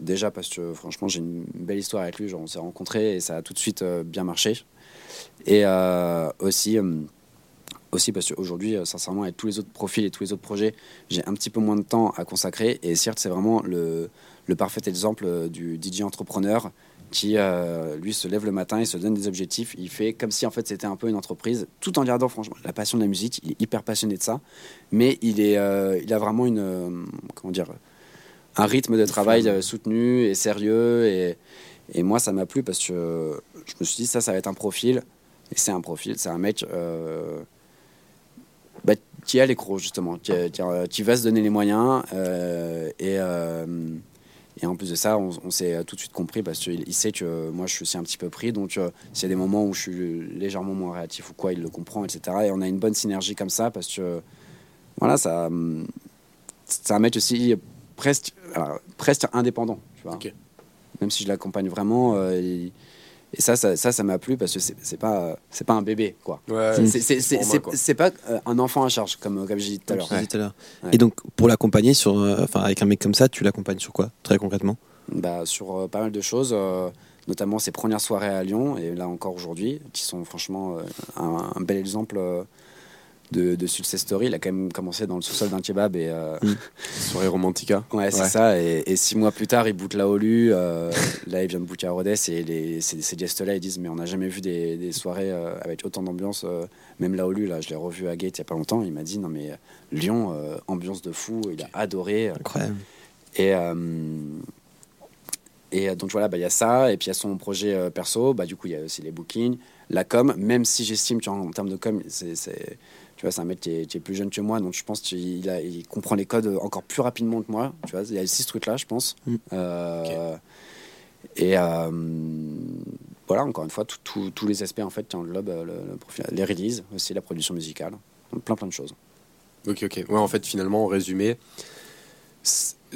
Déjà parce que franchement, j'ai une belle histoire avec lui. Genre, on s'est rencontrés et ça a tout de suite bien marché. Et aussi, aussi parce qu'aujourd'hui, euh, sincèrement, avec tous les autres profils et tous les autres projets, j'ai un petit peu moins de temps à consacrer. Et certes, c'est vraiment le, parfait exemple euh, du DJ entrepreneur qui, euh, lui, se lève le matin, il se donne des objectifs, il fait comme si en fait c'était un peu une entreprise, tout en gardant franchement la passion de la musique. Il est hyper passionné de ça, mais il, est, euh, il a vraiment une, comment dire, un rythme de travail soutenu et sérieux. Et, et moi, ça m'a plu parce que je me suis dit, ça, ça va être un profil. Et c'est un profil, c'est un mec qui a l'écro, justement, qui, qui, qui va se donner les moyens. euh, et, euh, et en plus de ça, on, on s'est tout de suite compris parce qu'il il sait que moi, je suis aussi un petit peu pris. Donc, euh, s'il y a des moments où je suis légèrement moins réactif ou quoi, il le comprend, etc. Et on a une bonne synergie comme ça parce que, voilà, ça. un mec aussi presque, alors, presque indépendant, tu vois. Même si je l'accompagne vraiment. euh, il- et ça, ça, ça, ça m'a plu parce que c'est c'est pas, c'est pas un bébé, quoi. Ouais, C'est- pas euh, un enfant à charge, comme, comme j'ai dit tout à l'heure. tu disais tout à l'heure. Ouais. Et donc, pour l'accompagner sur, euh, enfin, avec un mec comme ça, tu l'accompagnes sur quoi, très concrètement? Bah, sur euh, pas mal de choses, euh, notamment ses premières soirées à Lyon, et là encore aujourd'hui, qui sont franchement euh, un, un bel exemple euh, de, de success story. Il a quand même commencé dans le sous-sol d'un kebab, et euh, Soirée romantica. ouais, c'est Ouais. ça. Et, et six mois plus tard, il boot la Olu. euh, là, il vient de booker à Rodez, et les, ces, ces guests-là, ils disent Mais on n'a jamais vu des, des soirées euh, avec autant d'ambiance. euh, même la Olu, là, je l'ai revu à Gate il y a pas longtemps. Il m'a dit Non, mais Lyon, ambiance de fou, il a adoré. Incroyable. Et, et donc voilà, bah, il y a ça. Et puis il y a son projet euh, perso. Bah, du coup, il y a aussi les bookings, la com. Même si j'estime qu'en en termes de com, c'est- tu vois, c'est un mec qui est, qui est plus jeune que moi. Donc je pense qu'il a- il comprend les codes encore plus rapidement que moi. Tu vois, il y a aussi ce truc-là, je pense. Mm. Euh, Et euh, voilà, encore une fois, tous les aspects en fait qui englobent euh, le, le profil. Les releases, aussi la production musicale. Donc plein plein de choses. Ok, ok. Ouais, en fait, finalement, en résumé,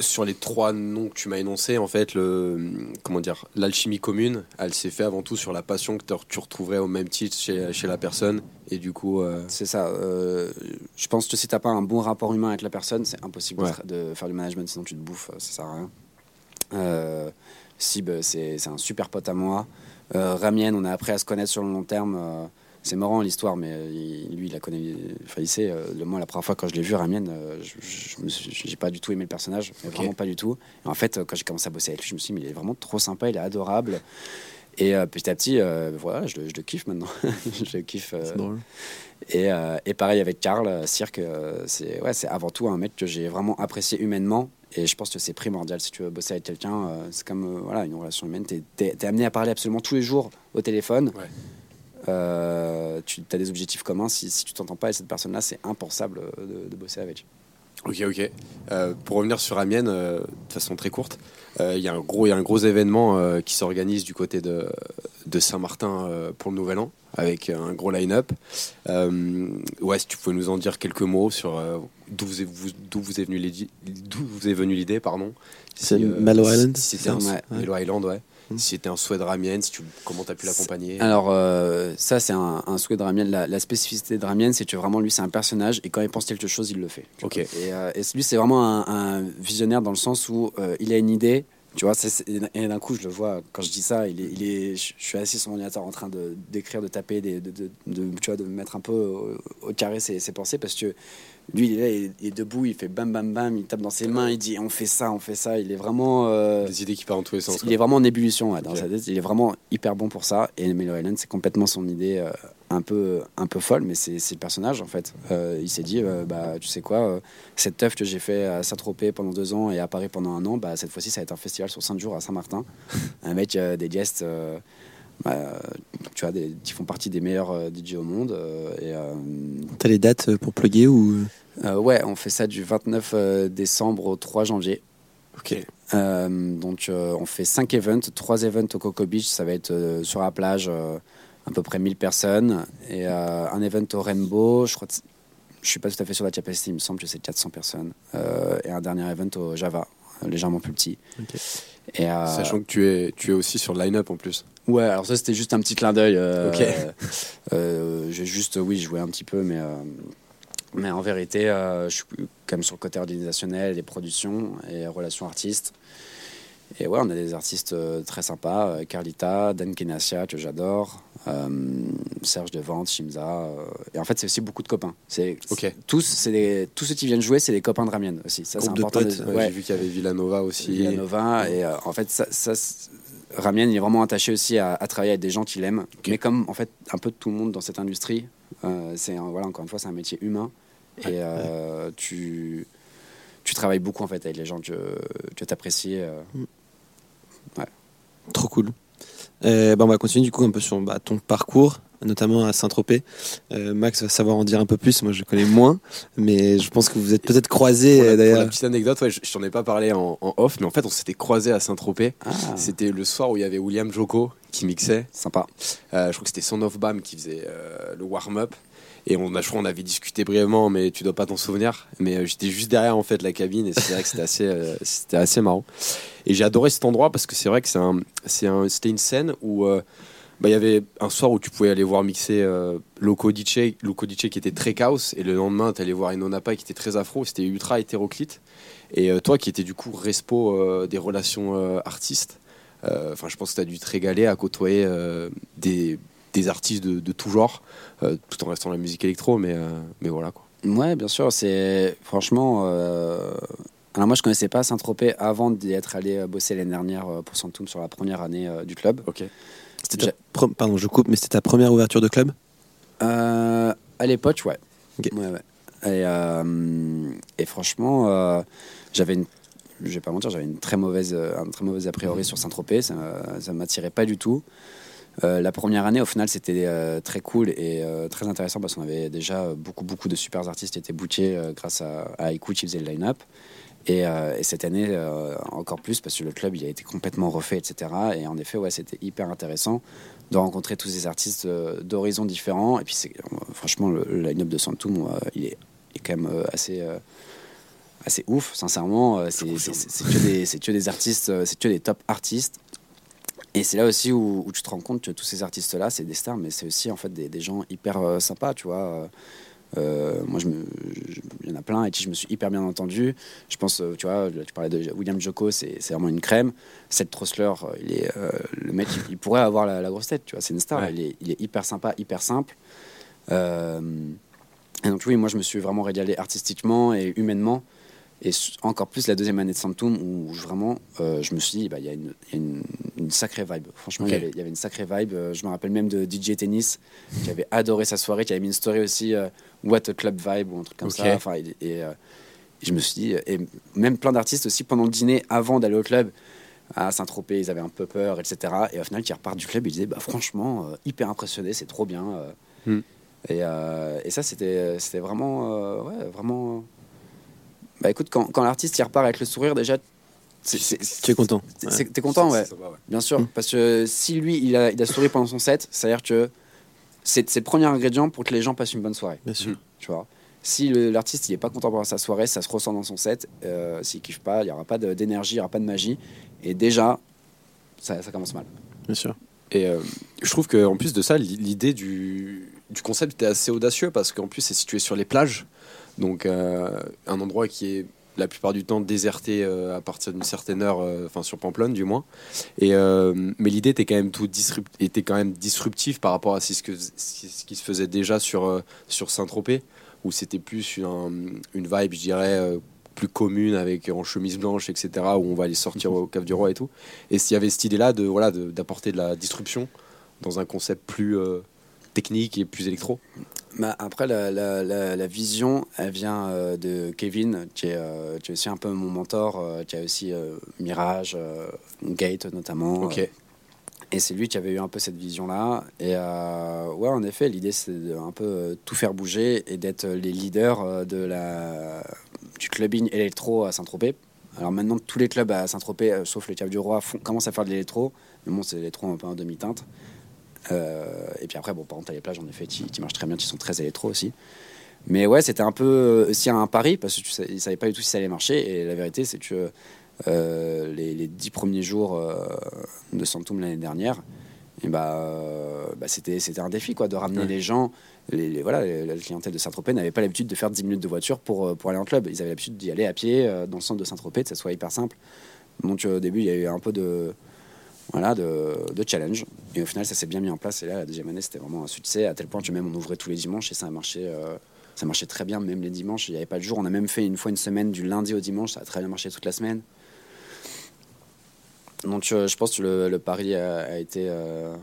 sur les trois noms que tu m'as énoncés, en fait, le, comment dire, l'alchimie commune, elle s'est fait avant tout sur la passion que tu retrouverais au même titre chez, chez la personne. Et du coup, euh, C'est ça. euh, je pense que si t'as pas un bon rapport humain avec la personne, c'est impossible de Ouais. tra- de, faire du management, sinon tu te bouffes, euh, ça sert à rien. Euh, Sib, c'est un super pote à moi. Euh, Ramien, on a appris à se connaître sur le long terme. C'est marrant l'histoire, mais euh, il- lui, il la connaît. Enfin, il sait. euh, le- moi, la première fois quand je l'ai vu, Ramien, euh, je- j'ai pas du tout aimé le personnage, mais vraiment pas du tout. Et en fait, quand j'ai commencé à bosser avec lui, je me suis dit, mais il est vraiment trop sympa, il est adorable. Et euh, petit à petit, voilà, je le, je le kiffe maintenant. je le kiffe. drôle. et, et pareil avec Karl, Cirque, c'est ouais, c'est avant tout un mec que j'ai vraiment apprécié humainement. Et je pense que c'est primordial si tu veux bosser avec quelqu'un. c'est comme voilà, une relation humaine. Tu es, amené à parler absolument tous les jours au téléphone. Ouais. Euh, tu as des objectifs communs. Si, si tu t'entends pas avec cette personne-là, c'est impensable euh, de, de bosser avec. Ok, ok. Euh, pour revenir sur Amiens, euh, de façon très courte, euh, il y a un gros, il y a un gros événement euh, qui s'organise du côté de, de Saint-Martin euh, pour le Nouvel An, avec un gros line-up. Euh, ouais, si tu pouvais nous en dire quelques mots sur euh, d'où vous est, vous- venu l'idée, pardon. C'est Si, si- Island, Si c'est un, Ouais. Island, ouais. Si c'était un souhait de Ramiens, si tu, comment tu as pu l'accompagner? Alors, euh, ça, c'est un, un souhait de Ramien. La, la spécificité de Ramien, c'est que vraiment, lui, c'est un personnage et quand il pense quelque chose, il le fait. tu Ok. Et, euh, et lui, c'est vraiment un, un visionnaire dans le sens où euh, il a une idée. Tu vois, c'est- et d'un coup, je le vois, quand je dis ça, il est, il est, je je suis assis sur mon ordinateur en train de- d'écrire, de, taper, des- de, de, de- tu vois, de mettre un peu au, au carré ses, ses pensées parce que lui, il est là, il, il est debout, il fait bam bam bam, il tape dans ses mains, il dit on fait ça, on fait ça. Il est vraiment. euh, Des idées qui partent dans tous les sens. il est vraiment en ébullition ouais, dans Ok. sa tête. Il est vraiment hyper bon pour ça. Et Melo Island, c'est complètement son idée euh, un, peu, un peu folle, mais c'est le personnage en fait. Euh, il s'est dit, bah, tu sais quoi, cette teuf que j'ai fait à Saint-Tropez pendant deux ans et à Paris pendant un an, bah, cette fois-ci, ça va être un festival sur cinq jours à Saint-Martin. un mec, des guests. Euh, bah, tu vois, des, qui font partie des meilleurs euh, DJ au monde. euh, et, euh, T'as les dates pour plugger ou? Euh, ouais, on fait ça du 29 euh, décembre au 3 janvier. Ok. Euh, donc euh, on fait 5 events, 3 events au Coco Beach, ça va être euh, sur la plage, euh, à peu près 1000 personnes, et euh, un event au Rainbow, je crois que je suis pas tout à fait sur la capacité, il me semble que c'est 400 personnes, euh, et un dernier event au Java, légèrement plus petit. Et, euh, Sachant que tu es, tu es aussi sur le line-up en plus. Ouais, alors ça c'était juste un petit clin d'œil. euh, Ok. euh, J'ai juste, oui, joué un petit peu, mais, euh, mais en vérité, je suis quand même sur le côté organisationnel, les productions et relations artistes. Et ouais, on a des artistes très sympas, Carlita, Dan Kenasia, que j'adore, Serge Devante, Shimza. et en fait, c'est aussi beaucoup de copains. C'est Ok. tous, c'est des- tous ceux qui viennent jouer, c'est des copains de Ramien aussi. Ça, c'est Groupe de important. potes, ouais. J'ai vu qu'il y avait Villanova aussi. Villanova. Et en fait, ça, Ramien, il est vraiment attaché aussi à, à travailler avec des gens qu'il aime. Mais comme en fait, un peu tout le monde dans cette industrie, euh, c'est un- voilà, encore une fois, c'est un métier humain. Et euh, tu, tu travailles beaucoup en fait avec les gens que, tu apprécies. Trop cool. Euh, bah, on va continuer du coup un peu sur bah, ton parcours, notamment à Saint-Tropez. Euh, Max va savoir en dire un peu plus, moi je connais moins, mais je pense que vous êtes peut-être croisés euh, pour la d'ailleurs. petite anecdote, ouais, je, je t'en ai pas parlé en, en off, mais en fait, on s'était croisés à Saint-Tropez. Ah, C'était le soir où il y avait William Joko qui mixait. sympa. Euh, je crois que c'était Son of Bam qui faisait euh, le warm-up. Et on a, je crois, on avait discuté brièvement, mais tu dois pas t'en souvenir. Mais euh, j'étais juste derrière en fait la cabine et c'est vrai que c'était assez, euh, c'était assez marrant. Et j'ai adoré cet endroit parce que c'est vrai que c'est un, c'est un, c'était une scène où euh, bah, il y avait un soir où tu pouvais aller voir mixer euh, Loco DJ, Loco DJ qui était très chaos, et le lendemain tu allais voir Inonapa qui était très afro. C'était ultra hétéroclite. Et euh, toi qui étais du coup respo euh, des relations euh, artistes, enfin je pense que tu as dû te régaler à côtoyer des, des artistes de, de tout genre, tout en restant dans la musique électro, mais, mais voilà quoi. Ouais, bien sûr. C'est franchement. Alors moi, je connaissais pas Saint-Tropez avant d'y être allé bosser l'année dernière pour Santoum sur la première année du club. Ok. C'était ta pre- Pardon, je coupe, mais c'était ta première ouverture de club? Euh, à l'époque, ouais. Ok. ouais, ouais. Et, euh, et franchement, euh, j'avais une. Je vais pas mentir, j'avais une très mauvaise, euh, un très mauvais a priori sur Saint-Tropez. Ça, ça m'attirait pas du tout. Euh, la première année, au final, c'était euh, très cool et euh, très intéressant parce qu'on avait déjà beaucoup, beaucoup de super artistes qui étaient bookés grâce à, à qui faisait le line-up. Et, euh, et cette année, euh, encore plus parce que le club il a été complètement refait, etc. Et en effet, ouais, c'était hyper intéressant de rencontrer tous ces artistes euh, d'horizons différents. Et puis, c'est, franchement, le, le line-up de Santoum, euh, il, est, il est quand même assez, assez ouf, sincèrement. C'est, c'est, c'est- c'est que des, c'est que des artistes, c'est que des top artistes. Et c'est là aussi où, où tu te rends compte que tous ces artistes-là, c'est des stars, mais c'est aussi en fait des, des gens hyper sympas, tu vois. Euh, moi, je me, je- il y en a plein et qui je me suis hyper bien entendu. Je pense, euh, tu vois, tu parlais de William Joko, c'est vraiment une crème. Seth Trossler, euh, il est, euh, le mec, il, il pourrait avoir la, la grosse tête, tu vois, c'est une star. Ouais. Il, est, il est hyper sympa, hyper simple. Euh, et donc, oui, moi, je me suis vraiment régalé artistiquement et humainement. Et encore plus la deuxième année de Santum où je- vraiment euh, je me suis dit bah, il y a, une, il y a une- une sacrée vibe franchement il y avait- il y avait une sacrée vibe je me rappelle même de DJ Tennis qui avait adoré sa soirée qui avait mis une story aussi euh, What a Club Vibe ou un truc comme ça enfin, et, et, euh, et je me suis dit et même plein d'artistes aussi pendant le dîner avant d'aller au club à Saint-Tropez ils avaient un peu peur etc et au final qui repartent du club ils disaient bah, franchement euh, hyper impressionné c'est trop bien euh. Hmm. et, euh, et ça c'était c'était vraiment euh, ouais vraiment bah écoute, quand, quand l'artiste il repart avec le sourire, déjà, c'est- c'est- Tu es content. c'est- Ouais. t'es content, ouais, bien sûr. Mm. Parce que si lui, il a, il a souri pendant son set, c'est-à-dire que c'est le premier ingrédient pour que les gens passent une bonne soirée. Bien sûr. Tu vois. Si l'artiste il est pas content pendant sa soirée, ça se ressent dans son set. Euh, S'il kiffe pas, il y aura pas d'énergie, il y aura pas de magie. Et déjà, ça, ça commence mal. Bien sûr. Et euh, je trouve qu'en plus de ça, l'i- l'idée du, du concept était assez audacieux parce qu'en plus c'est situé sur les plages. Donc euh, un endroit qui est la plupart du temps déserté euh, à partir d'une certaine heure, euh, enfin sur Pamplonne du moins. Et, euh, mais l'idée était quand même tout disrupt, était quand même disruptive par rapport à ce, que, ce qui se faisait déjà sur, sur Saint-Tropez, où c'était plus une, une vibe, je dirais, plus commune avec en chemise blanche, etc., où on va aller sortir au Cave du Roi et tout. Et s'il y avait cette idée-là de voilà de- d'apporter de, la disruption dans un concept plus technique et plus électro. Bah, après, la, la- la- la vision, elle vient euh, de Kevin, qui est, euh, qui est aussi un peu mon mentor, euh, qui a aussi euh, Mirage, Gate notamment. Et c'est lui qui avait eu un peu cette vision-là. Et ouais, en effet, l'idée, c'est de un peu tout faire bouger et d'être les leaders de la, du clubbing électro à Saint-Tropez. Alors maintenant, tous les clubs à Saint-Tropez, sauf le Cave du Roi, font, commencent à faire de l'électro. Mais bon, c'est l'électro un peu en demi-teinte. Euh, et puis après, bon, par contre, t'as les plages, en effet, qui, qui marchent très bien, qui sont très électro aussi. Mais ouais, c'était un peu euh, aussi un pari, parce que tu sais, ils savaient pas du tout si ça allait marcher. Et la vérité, c'est que euh, les, les dix premiers jours euh, de Santum l'année dernière, et bah, euh, bah, c'était, c'était un défi quoi, de ramener Ouais. les gens. Les, les- voilà, les- la clientèle de Saint-Tropez n'avait pas l'habitude de faire 10 minutes de voiture pour, euh, pour aller en club. Ils avaient l'habitude d'y aller à pied euh, dans le centre de Saint-Tropez, que ça soit hyper simple. Donc euh, au début, il y a eu un peu de, voilà, de, de challenge. Et au final, ça s'est bien mis en place. Et là, la deuxième année, c'était vraiment un succès, à tel point que même on ouvrait tous les dimanches et ça a marché, euh, ça marchait très bien, même les dimanches. Il n'y avait pas de jour. On a même fait une fois une semaine du lundi au dimanche. Ça a très bien marché toute la semaine. Donc, euh, je pense que le, le pari a, a été. euh,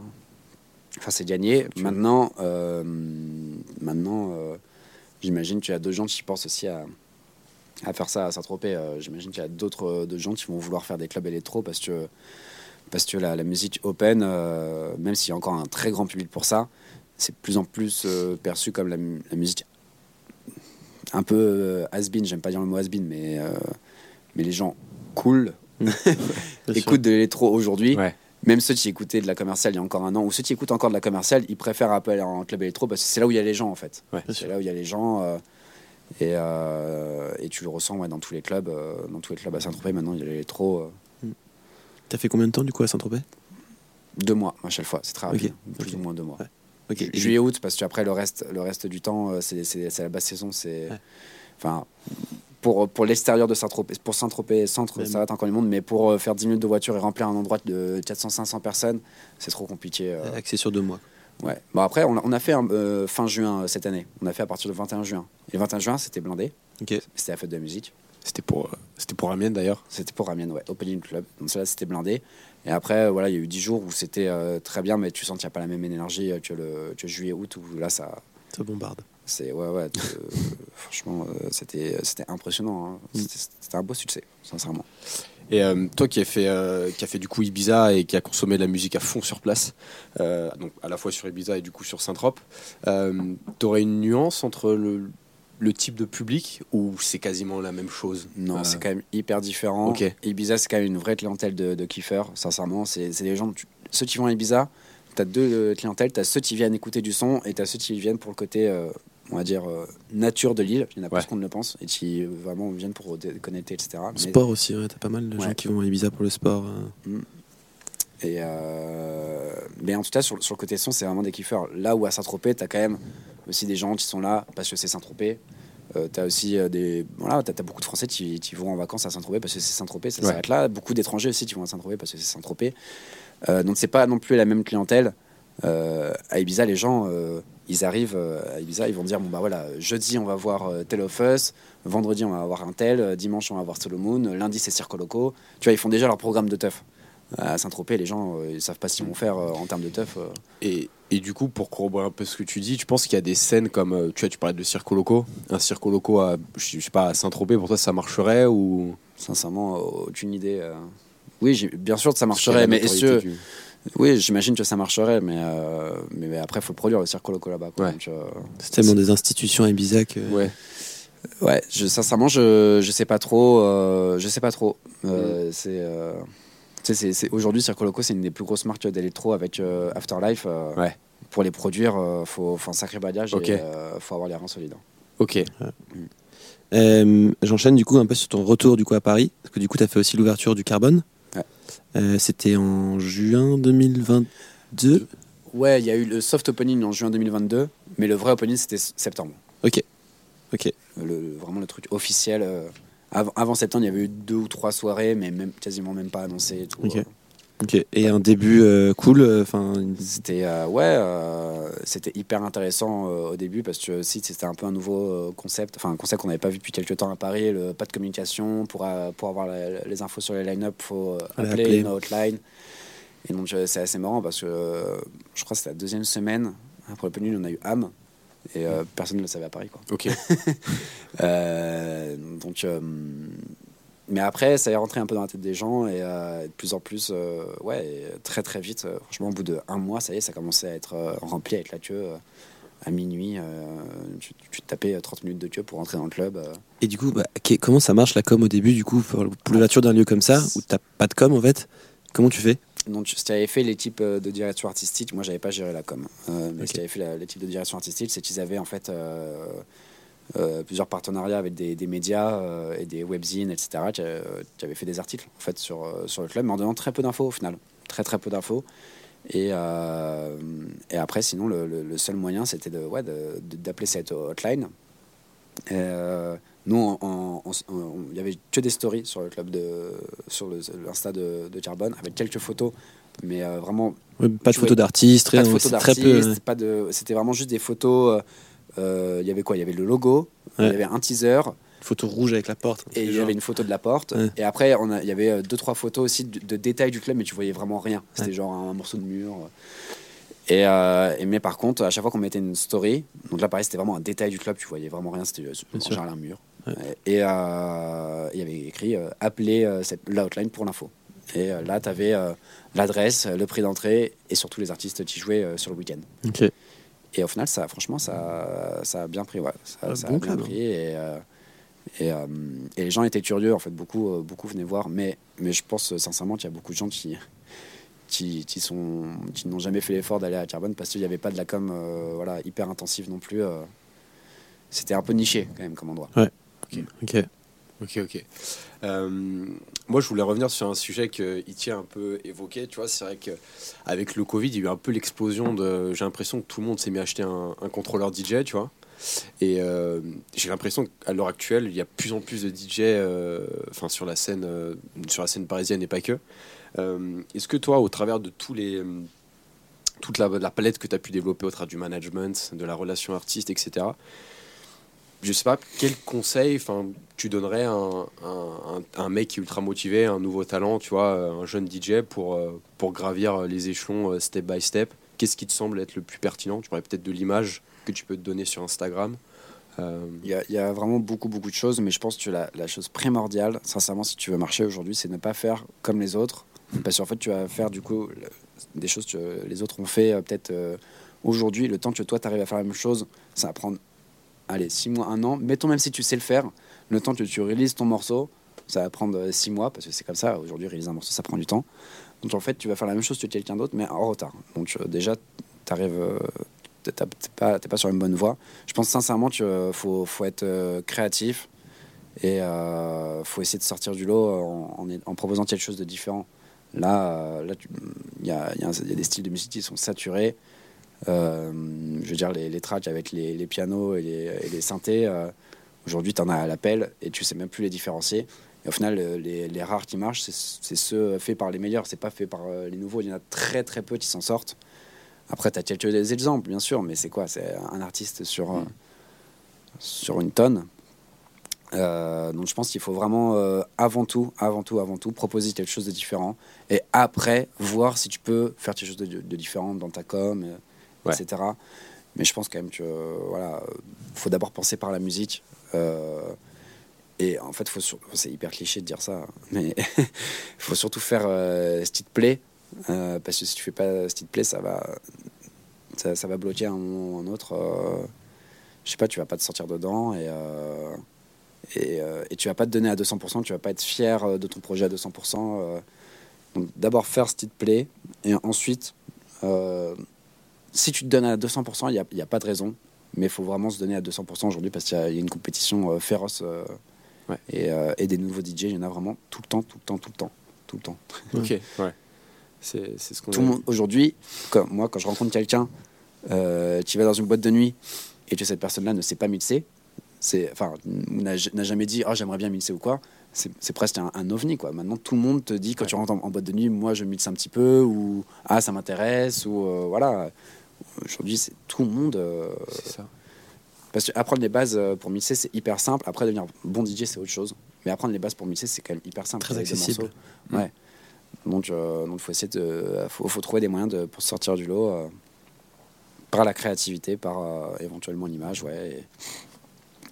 Enfin, c'est gagné. Maintenant, maintenant j'imagine qu'il y a d'autres gens qui pensent aussi à, à faire ça à Saint-Tropez. J'imagine qu'il y a d'autres d'autres gens qui vont vouloir faire des clubs électro parce que parce que la, la musique open, euh, même s'il y a encore un très grand public pour ça, c'est de plus en plus euh, perçu comme la, mu- la musique un peu euh, has-been, j'aime pas dire le mot has-been, mais, euh, mais les gens cool sûr. écoutent de l'électro aujourd'hui. Ouais. Même ceux qui écoutaient de la commerciale il y a encore un an, ou ceux qui écoutent encore de la commerciale, ils préfèrent un peu aller en club électro parce que c'est là où il y a les gens en fait. Ouais. c'est là où il y a les gens. et, et tu le ressens ouais, dans tous les clubs. dans tous les clubs à Saint-Tropez, maintenant il y a l'électro. T'as fait combien de temps du coup à Saint-Tropez? Deux mois à chaque fois, c'est très rapide. Plus ou moins deux mois. Ouais. Ok. et- Juillet-août, parce qu'après le reste, le reste du temps, euh, c'est la basse saison. C'est. Ouais. Enfin. Pour, pour l'extérieur de Saint-Tropez, pour Saint-Tropez centre, Même. ça va être encore du monde, mais pour euh, faire 10 minutes de voiture et remplir un endroit de 400-500 personnes, c'est trop compliqué. euh. Axé sur deux mois. Ouais. Bon, après, on a, on a fait euh, fin juin cette année. On a fait à partir du 21 juin. Et le 21 juin, c'était blindé. Ok. C'était la fête de la musique. C'était pour, c'était pour Amiens d'ailleurs. C'était pour Amiens, ouais. Opening Club. Donc ça, là, c'était blindé. Et après, voilà, il y a eu 10 jours où c'était euh, très bien, mais tu sens qu'il n'y a pas la même énergie euh, que, le, que juillet-août, où là, ça. Ça bombarde. C'est, ouais, ouais. euh, franchement, euh, c'était, c'était impressionnant. hein. Mm. C'était, c'était un beau succès, sincèrement. Et euh, toi qui as fait, euh, qui a fait du coup Ibiza et qui a consommé de la musique à fond sur place, euh, donc à la fois sur Ibiza et du coup sur Saint-Trope, euh, t'aurais une nuance entre le, le type de public ou c'est quasiment la même chose? Non, Euh, c'est quand même hyper différent. Ok. Ibiza, c'est quand même une vraie clientèle de, de kiffeurs, sincèrement. C'est c'est des gens, tu- ceux qui vont à Ibiza, tu as deux euh, clientèles. Tu as ceux qui viennent écouter du son et tu as ceux qui viennent pour le côté, euh, on va dire, euh, nature de l'île. Il y en a Ouais. plus qu'on ne le pense et qui vraiment viennent pour déconnecter, etc. Mais- Sport aussi, ouais, t'as pas mal de gens qui vont à Ibiza pour le sport. euh. Et euh, mais en tout cas, sur, sur le côté son, c'est vraiment des kiffeurs. Là où à Saint-Tropez, tu as quand même aussi des gens qui sont là parce que c'est Saint-Tropez. Euh, t'as aussi euh, des voilà t'as, beaucoup de Français qui, qui vont en vacances à Saint-Tropez parce que c'est Saint-Tropez ça Ouais. s'arrête là. Beaucoup d'étrangers aussi qui vont à Saint-Tropez parce que c'est Saint-Tropez. Euh, donc c'est pas non plus la même clientèle. Euh, à Ibiza les gens ils arrivent à Ibiza ils vont dire bon bah voilà jeudi on va voir Tale of Us vendredi on va voir un tel. Dimanche on va voir Solomon lundi c'est Circo Loco. Tu vois ils font déjà leur programme de teuf. À Saint-Tropez les gens ils savent pas ce qu'ils vont faire en termes de teuf. Et, et du coup, pour corroborer un peu ce que tu dis, tu penses qu'il y a des scènes comme, euh, tu vois, tu parlais de Circo Loco, un Circo Loco à, je sais pas, à Saint-Tropez, pour toi, ça marcherait ou? Sincèrement, aucune idée. euh. Oui, bien sûr que ça marcherait, mais est-ce que... du- Oui, j'imagine que ça marcherait, mais, euh, mais, mais après, il faut le produire, le Circo Loco là-bas. Ouais. Euh, C'est tellement des institutions à Ibiza que. Ouais. ouais, je, sincèrement, je, je sais pas trop. euh, je sais pas trop. Euh, C'est... euh, sais, c'est- Aujourd'hui, Circo Loco, c'est une des plus grosses marques d'électro avec euh, Afterlife. euh, Ouais. Pour les produire, il faut, faut un sacré bagage Ok. et il faut avoir les reins solides. hein. Ok. Euh, J'enchaîne du coup un peu sur ton retour du coup à Paris, parce que du coup tu as fait aussi l'ouverture du Carbone. Ouais. Euh, C'était en juin 2022. Ouais, il y a eu le soft opening en juin 2022, mais le vrai opening, c'était septembre. Ok. Ok. le, vraiment le truc officiel. euh, av- avant septembre, il y avait eu deux ou trois soirées, mais même, quasiment même pas annoncé. et tout, euh. Et un début euh, cool. Enfin. C'était euh, ouais, euh, c'était hyper intéressant euh, au début parce que aussi c'était un peu un nouveau euh, concept, enfin un concept qu'on n'avait pas vu depuis quelques temps à Paris. Le, pas de communication pour euh, pour avoir la- les infos sur les line-up, faut euh, Fallait appeler, appeler. une hotline. Et donc euh, c'est assez marrant parce que euh, je crois que c'était la deuxième semaine après le opening, on a eu Am et euh, personne ne le savait à Paris quoi. Ok. Euh, donc, euh, mais après, ça est rentré un peu dans la tête des gens et de plus en plus, ouais, et très très vite. franchement, au bout de un mois, ça y est, ça commençait à être rempli avec la queue. à minuit, tu, tapais 30 minutes de queue pour rentrer dans le club. Et du coup, bah, comment ça marche la com au début du coup pour, pour l'ouverture d'un lieu comme ça où t'as pas de com en fait? Comment tu fais? Donc, ce qui avait fait l'équipe euh, de direction artistique, moi, j'avais pas géré la com, euh, mais ce qui avait fait la- l'équipe de direction artistique, c'est qu'ils avaient en fait euh, euh, plusieurs partenariats avec des, des médias et des webzines, etc., qui, euh, qui avaient fait des articles en fait sur, sur le club, mais en donnant très peu d'infos au final, très très peu d'infos. Et, et après, sinon, le, le- le seul moyen, c'était de, ouais, d'appeler cette hotline. Et, nous, il y avait que des stories sur le club de, sur l'insta de, de Carbone, avec quelques photos, mais euh, vraiment Pas de photos d'artistes, pas rien. de ouais, photos d'artistes, pas de, c'était vraiment juste des photos. euh, euh, Il y avait quoi? Il y avait le logo, il Ouais. y avait un teaser Photos rouges avec la porte. et il y avait une photo de la porte. Ouais. Et après, il y avait deux trois photos aussi de, de détails du club, mais tu voyais vraiment rien. C'était Ouais. genre un morceau de mur. Et, euh, et mais par contre, à chaque fois qu'on mettait une story, donc là pareil, c'était vraiment un détail du club, tu voyais vraiment rien, c'était en général un mur. Ouais. Et euh, il y avait écrit euh, appeler euh, cette, la hotline pour l'info. Et euh, là, tu avais l'adresse, le prix d'entrée et surtout les artistes qui jouaient euh, sur le week-end. Et au final, ça, franchement, ça, ça a bien pris. Ouais. Ça, Ah, ça bon a bien pris. Et, euh, et, euh, et les gens étaient curieux. En fait, beaucoup, euh, beaucoup venaient voir. Mais, mais je pense euh, sincèrement qu'il y a beaucoup de gens qui, qui, qui, sont, qui n'ont jamais fait l'effort d'aller à Carbone parce qu'il n'y avait pas de la com euh, voilà, hyper intensive non plus. euh. C'était un peu niché quand même comme endroit. Ok. Ok, ok. Euh, moi, je voulais revenir sur un sujet que Itier a un peu évoqué. Tu vois, c'est vrai qu'avec le Covid, il y a eu un peu l'explosion de. J'ai l'impression que tout le monde s'est mis à acheter un, contrôleur DJ, tu vois. Et euh, j'ai l'impression qu'à l'heure actuelle, il y a plus en plus de DJ euh, sur, la scène, sur la scène parisienne et pas que. Est-ce que toi, au travers de tous les, toute la, la palette que tu as pu développer au travers du management, de la relation artiste, etc., je sais pas, quel conseil enfin, tu donnerais à un, un, mec ultra motivé, un nouveau talent, tu vois, un jeune DJ pour, euh, pour gravir les échelons euh, step by step? Qu'est-ce qui te semble être le plus pertinent? Tu parlais peut-être de l'image que tu peux te donner sur Instagram. Euh, Il y, a, vraiment beaucoup, beaucoup de choses, mais je pense que la, la chose primordiale, sincèrement, si tu veux marcher aujourd'hui, c'est ne pas faire comme les autres. Parce qu'en fait, tu vas faire du coup des choses que les autres ont fait euh, peut-être euh, aujourd'hui. Le temps que toi, tu arrives à faire la même chose, ça va prendre, allez, six mois, un an. Mettons même si tu sais le faire, le temps que tu réalises ton morceau, ça va prendre euh, six mois, parce que c'est comme ça. Aujourd'hui, réaliser un morceau, ça prend du temps. Donc en fait, tu vas faire la même chose que quelqu'un d'autre, mais en retard. Donc euh, déjà, tu arrives. t'es pas, sur une bonne voie. Je pense sincèrement qu'il faut, faut être euh, créatif et euh, faut essayer de sortir du lot en, proposant quelque chose de différent. Là, euh, il y, a, y a des styles de musique qui sont saturés. Euh, je veux dire, les, les tracks avec les, pianos et les, synthés, euh, aujourd'hui, tu en as à l'appel et tu sais même plus les différencier. Et au final, euh, les, rares qui marchent, c'est- ceux faits par les meilleurs, c'est pas fait par les nouveaux. Il y en a très très peu qui s'en sortent. Après, tu as quelques exemples, bien sûr, mais c'est quoi? C'est un artiste sur, sur une tonne. Donc je pense qu'il faut vraiment, avant tout, avant tout, avant tout, proposer quelque chose de différent. Et après, voir si tu peux faire quelque chose de, différent dans ta com, Etc. Mais je pense quand même que voilà, faut d'abord penser par la musique. Euh, et en fait, faut sur- c'est hyper cliché de dire ça, mais faut surtout faire euh, ce qui euh, parce que si tu fais pas ce qui te plaît, ça va, ça, va bloquer un moment ou un autre. euh, je sais pas, tu vas pas te sortir dedans et, euh, et, et tu vas pas te donner à 200%, tu vas pas être fier de ton projet à 200%. euh. donc d'abord faire ce qui te et ensuite, si tu te donnes à 200%, il n'y a, pas de raison. Mais il faut vraiment se donner à 200% aujourd'hui parce qu'il y, a il y a une compétition euh, féroce euh, Ouais. et, euh, et des nouveaux DJ, il y en a vraiment tout le temps, tout le temps, tout le temps, tout le temps. Ok, ouais. C'est ce qu'on aujourd'hui, moi, quand je rencontre quelqu'un euh, qui va dans une boîte de nuit et que cette personne-là ne sait pas mixer, enfin, n'a jamais dit, oh, j'aimerais bien mixer ou quoi. C'est presque un, un ovni, quoi. Maintenant, tout le monde te dit quand tu rentres en, en boîte de nuit, moi, je mixe un petit peu ou ah, ça m'intéresse ou euh, voilà. Aujourd'hui, c'est tout le monde. euh, C'est ça. parce que apprendre les bases euh, pour mixer, c'est hyper simple. Après, devenir bon DJ, c'est autre chose. Mais apprendre les bases pour mixer, c'est quand même hyper simple. Très avec des accessible. morceaux. Ouais. Donc, euh, donc, faut essayer de, faut, faut trouver des moyens de, pour sortir du lot euh, par la créativité, par euh, éventuellement l'image, ouais,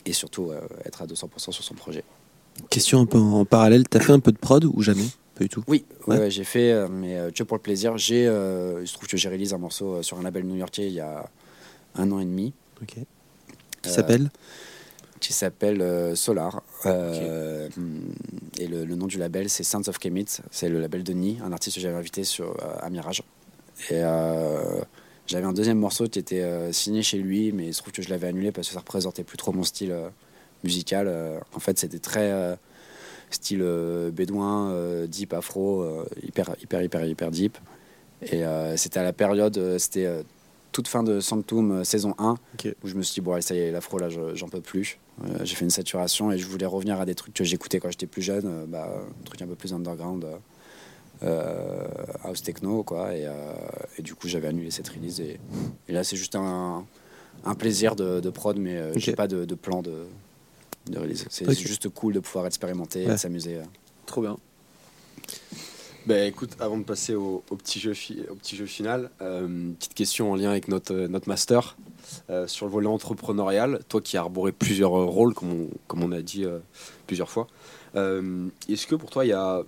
et, et surtout euh, être à 200% sur son projet. Question un peu en parallèle, t'as fait un peu de prod ou jamais? Pas du tout. Oui, ouais, Ouais. ouais, j'ai fait, euh, mais euh, que pour le plaisir. J'ai, euh, il se trouve que j'ai réalisé un morceau euh, sur un label new-yorkais il y a un an et demi. Ok. Qui s'appelle? qui s'appelle Solar. Euh, Et le, le nom du label, c'est Sons of Kemet. C'est le label de Nid, un artiste que j'avais invité sur, à Mirage. Et j'avais un deuxième morceau qui était euh, signé chez lui, mais il se trouve que je l'avais annulé parce que ça représentait plus trop mon style euh, musical. Euh, en fait, c'était très style euh, bédouin, euh, deep, afro, euh, hyper, hyper, hyper, hyper deep. Et c'était à la période, c'était toute fin de Sanctum saison 1, Ok. où je me suis dit, bon, allez, ça y est, l'afro, là, je- j'en peux plus. J'ai fait une saturation et je voulais revenir à des trucs que j'écoutais quand j'étais plus jeune, bah, un truc un peu plus underground, euh, house techno, quoi. Et, euh, et du coup, j'avais annulé cette release. Et, et là, c'est juste un, un plaisir de, de prod, mais euh, j'ai Ok. pas de, de plan de, de release. C'est juste cool de pouvoir expérimenter et de s'amuser. euh. Trop bien. Ben écoute, avant de passer au, au petit, jeu fi- au petit jeu final, euh, une petite question en lien avec notre, euh, notre master. Euh, sur le volet entrepreneurial, toi qui as arboré plusieurs euh, rôles, comme on, comme on a dit euh, plusieurs fois, euh, est-ce que pour toi il y a,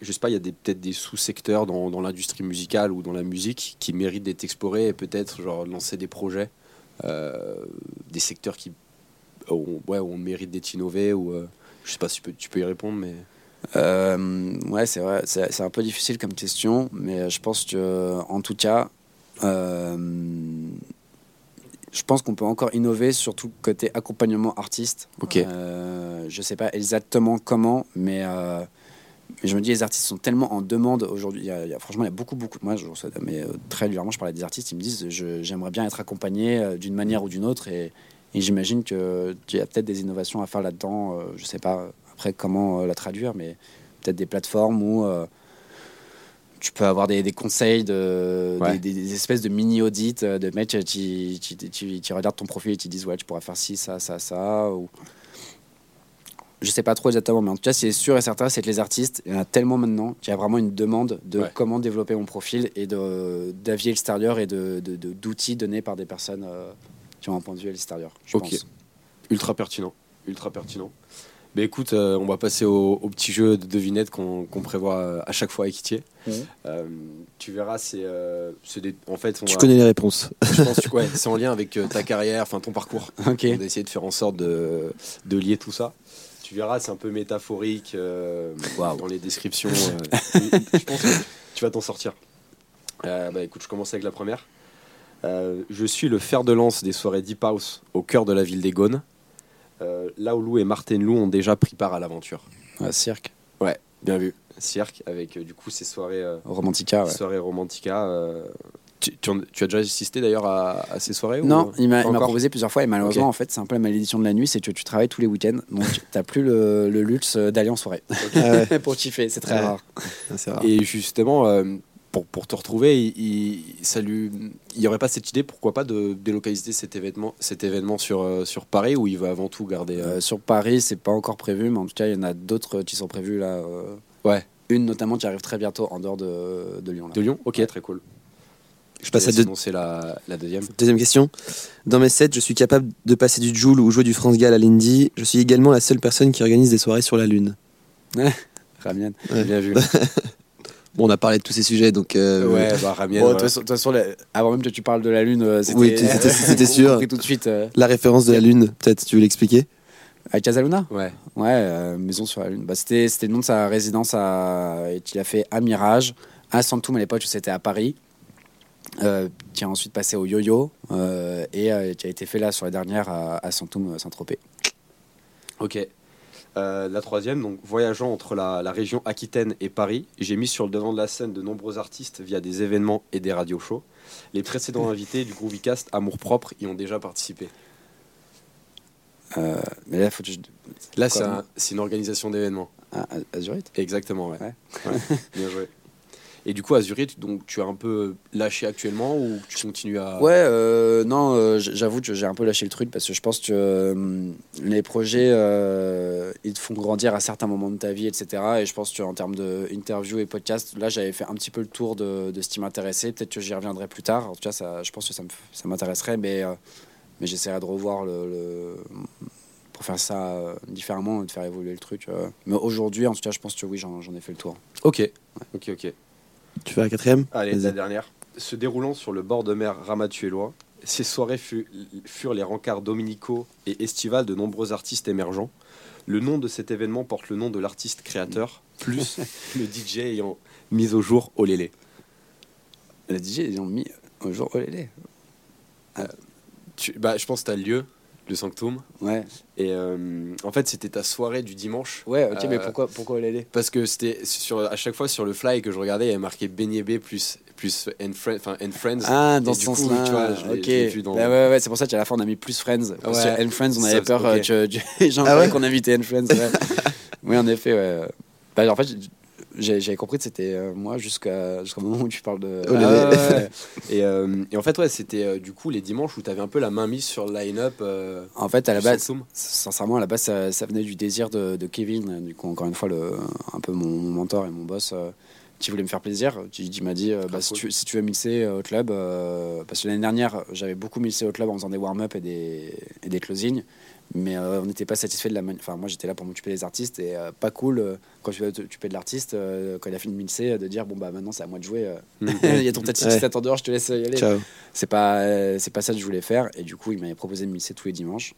je sais pas, il y a des- peut-être des sous-secteurs dans, dans l'industrie musicale ou dans la musique qui méritent d'être explorés et peut-être genre lancer des projets, euh, des secteurs qui ont, ouais, le mérite d'être innovés ou euh, je sais pas si tu peux, tu peux y répondre, mais Euh, ouais, c'est vrai, c'est un peu difficile comme question, mais je pense que, en tout cas, euh, je pense qu'on peut encore innover, surtout côté accompagnement artiste. Ok. Euh, je sais pas exactement comment, mais, mais je me dis les artistes sont tellement en demande aujourd'hui. Franchement, il y a beaucoup, beaucoup. Moi, je reçois, mais très régulièrement, je parle à des artistes, ils me disent, j'aimerais bien être accompagné d'une manière ou d'une autre, et, et j'imagine qu'il y a peut-être des innovations à faire là-dedans. euh, je sais pas après comment euh, la traduire, mais peut-être des plateformes où euh, tu peux avoir des, des conseils, de, Ouais. des, espèces de mini-audits euh, de mecs euh, qui, qui, qui- qui regardent ton profil et qui disent ouais tu pourras faire ci, ça, ça, ça. Ou... Je sais pas trop exactement, mais en tout cas, ce qui est sûr et certain, c'est que les artistes, il y en a tellement maintenant qu'il y a vraiment une demande de Ouais. comment développer mon profil et d'avis extérieurs et d'outils de, de, d'outils donnés par des personnes euh, qui ont un point de vue à l'extérieur. Ok. pense. Ultra pertinent, ultra pertinent. Mais écoute, euh, on va passer au, au petit jeu de devinette qu'on prévoit euh, à chaque fois avec Itier. Mhm. Euh, tu verras, c'est euh, c'est des- en fait, on Tu va- connais les réponses. je pense que ouais, c'est en lien avec euh, ta carrière, enfin ton parcours. Ok. On va essayer de faire en sorte de, de lier tout ça. Tu verras, c'est un peu métaphorique euh, dans les descriptions. euh, je pense que tu vas t'en sortir. Euh, bah écoute, je commence avec la première. Euh, je suis le fer de lance des soirées Deep House au cœur de la ville des Gaunes. Euh, Laoulou et Martin Lou ont déjà pris part à l'aventure. Ouais, cirque, Bien vu. Cirque avec euh, du coup ces soirées, Romantica, ouais. soirées romantica. Tu, tu tu as déjà assisté d'ailleurs à, à ces soirées Non, il m'a il proposé plusieurs fois et malheureusement, en fait, c'est un peu la malédiction de la nuit, c'est que tu travailles tous les week-ends, donc t'as plus le, le luxe d'aller en soirée Ah ouais, pour kiffer, c'est très Ouais. rare. Et justement, pour, pour te retrouver, il, il, ça lui, il y aurait pas cette idée, pourquoi pas, de délocaliser cet événement, cet événement sur, euh, sur Paris où il va avant tout garder. euh, Euh, sur Paris, c'est pas encore prévu, mais en tout cas, il y en a d'autres qui sont prévus là. euh, Ouais. Une notamment qui arrive très bientôt en dehors de, de Lyon. Là. de Lyon? Ok, très cool. Je passe à deux- la, la deuxième. Deuxième question. Dans mes sets, je suis capable de passer du Joule ou jouer du France Gall à l'Indy. Je suis également la seule personne qui organise des soirées sur la Lune. Ramian. Ouais. Bien vu. Bon, on a parlé de tous ces sujets, donc. euh, ouais, bah Bon, de voilà. toute façon- la- avant même que tu parles de la Lune, euh, c'était Oui, tu- c'était- c'était sûr. tout de suite. euh, La référence de la Lune, peut-être, tu veux l'expliquer? À Casaluna? Ouais. Ouais, euh, Maison sur la Lune. Bah, c'était, c'était le nom de sa résidence à, et qu'il a fait à Mirage, à Santoum à l'époque où c'était à Paris, euh, qui a ensuite passé au Yo-Yo euh, et euh, qui a été fait là sur la dernière à, à Santoum, euh, Saint-Tropez. Ok. Euh, la troisième, donc voyageant entre la, la région Aquitaine et Paris, j'ai mis sur le devant de la scène de nombreux artistes via des événements et des radios shows. Les précédents invités du Groovycast Amour Propre y ont déjà participé. Euh, mais là, faut que je... Là, c'est un- une organisation d'événements. à, à- à Zurich Exactement, ouais. Ouais. Ouais, Bien joué. Et du coup, à Zurich, donc, tu as un peu lâché actuellement ou tu continues à. Ouais, euh, non, euh, j'avoue que j'ai un peu lâché le truc parce que je pense que euh, les projets, ils te font grandir à certains moments de ta vie, etc. Et je pense qu'en termes d'interview et podcast, là, j'avais fait un petit peu le tour de, de ce qui m'intéressait. Peut-être que j'y reviendrai plus tard. En tout cas, ça, je pense que ça m'intéresserait, mais, mais j'essaierai de revoir le, le- pour faire ça différemment et de faire évoluer le truc. Mais aujourd'hui, en tout cas, je pense que oui, j'en j'en ai fait le tour. Ok. Ok, ok. Tu fais la quatrième Allez, la dernière. Se déroulant sur le bord de mer ramatuellois, ces soirées fu- furent les rencarts dominicaux et estivales de nombreux artistes émergents. Le nom de cet événement porte le nom de l'artiste créateur, plus le DJ ayant mis au jour Olélé. Les DJ, ont mis au jour Olélé. Tu- bah, je pense que tu as le lieu, le Sanctum. Ouais, Et euh, en fait, c'était ta soirée du dimanche. ouais, ok, mais Euh, pourquoi, pourquoi Olélé Parce que c'était sur à chaque fois sur le fly que je regardais, il y avait marqué Beignet B plus plus and, Friend- enfin, and Friends. Ah, dans Et ce sens-là. tu vois, ok. vu dans- Bah ouais, ouais, c'est pour ça qu'à la fin, on a mis plus Friends. Parce Ouais. que N Friends, on Ça, avait peur ok. euh, que que les gens Ah ouais qu'on invitait N Friends. ouais. oui, en effet, ouais. Bah, en fait, j'avais compris que c'était euh, moi jusqu'à jusqu'au moment où tu parles de. Oh, Ah ouais, et, euh, et en fait, ouais, c'était euh, du coup les dimanches où tu avais un peu la main mise sur le line-up. euh, En fait, à la base, sincèrement, à la base, ça, ça venait du désir de, de Kevin, du coup, encore une fois, le, un peu mon, mon mentor et mon boss, qui voulait me faire plaisir. Qui, qui m'a dit, bah, Ah, si, tu, si tu veux mixer au club, parce que l'année dernière, j'avais beaucoup mixé au club en faisant des warm-up et des, et des closings, mais euh, on n'était pas satisfait de la mani- Enfin, moi, j'étais là pour m'occuper des artistes et euh, pas cool euh, quand tu vas t'occuper de l'artiste, euh, quand il a fini de mixer, de dire, bon, bah maintenant, c'est à moi de jouer. Mm. Il y a ton petit Ouais. en dehors, je te laisse y aller Ciao. c'est pas c'est pas ça que je voulais faire et du coup il m'avait proposé de mixer tous les dimanches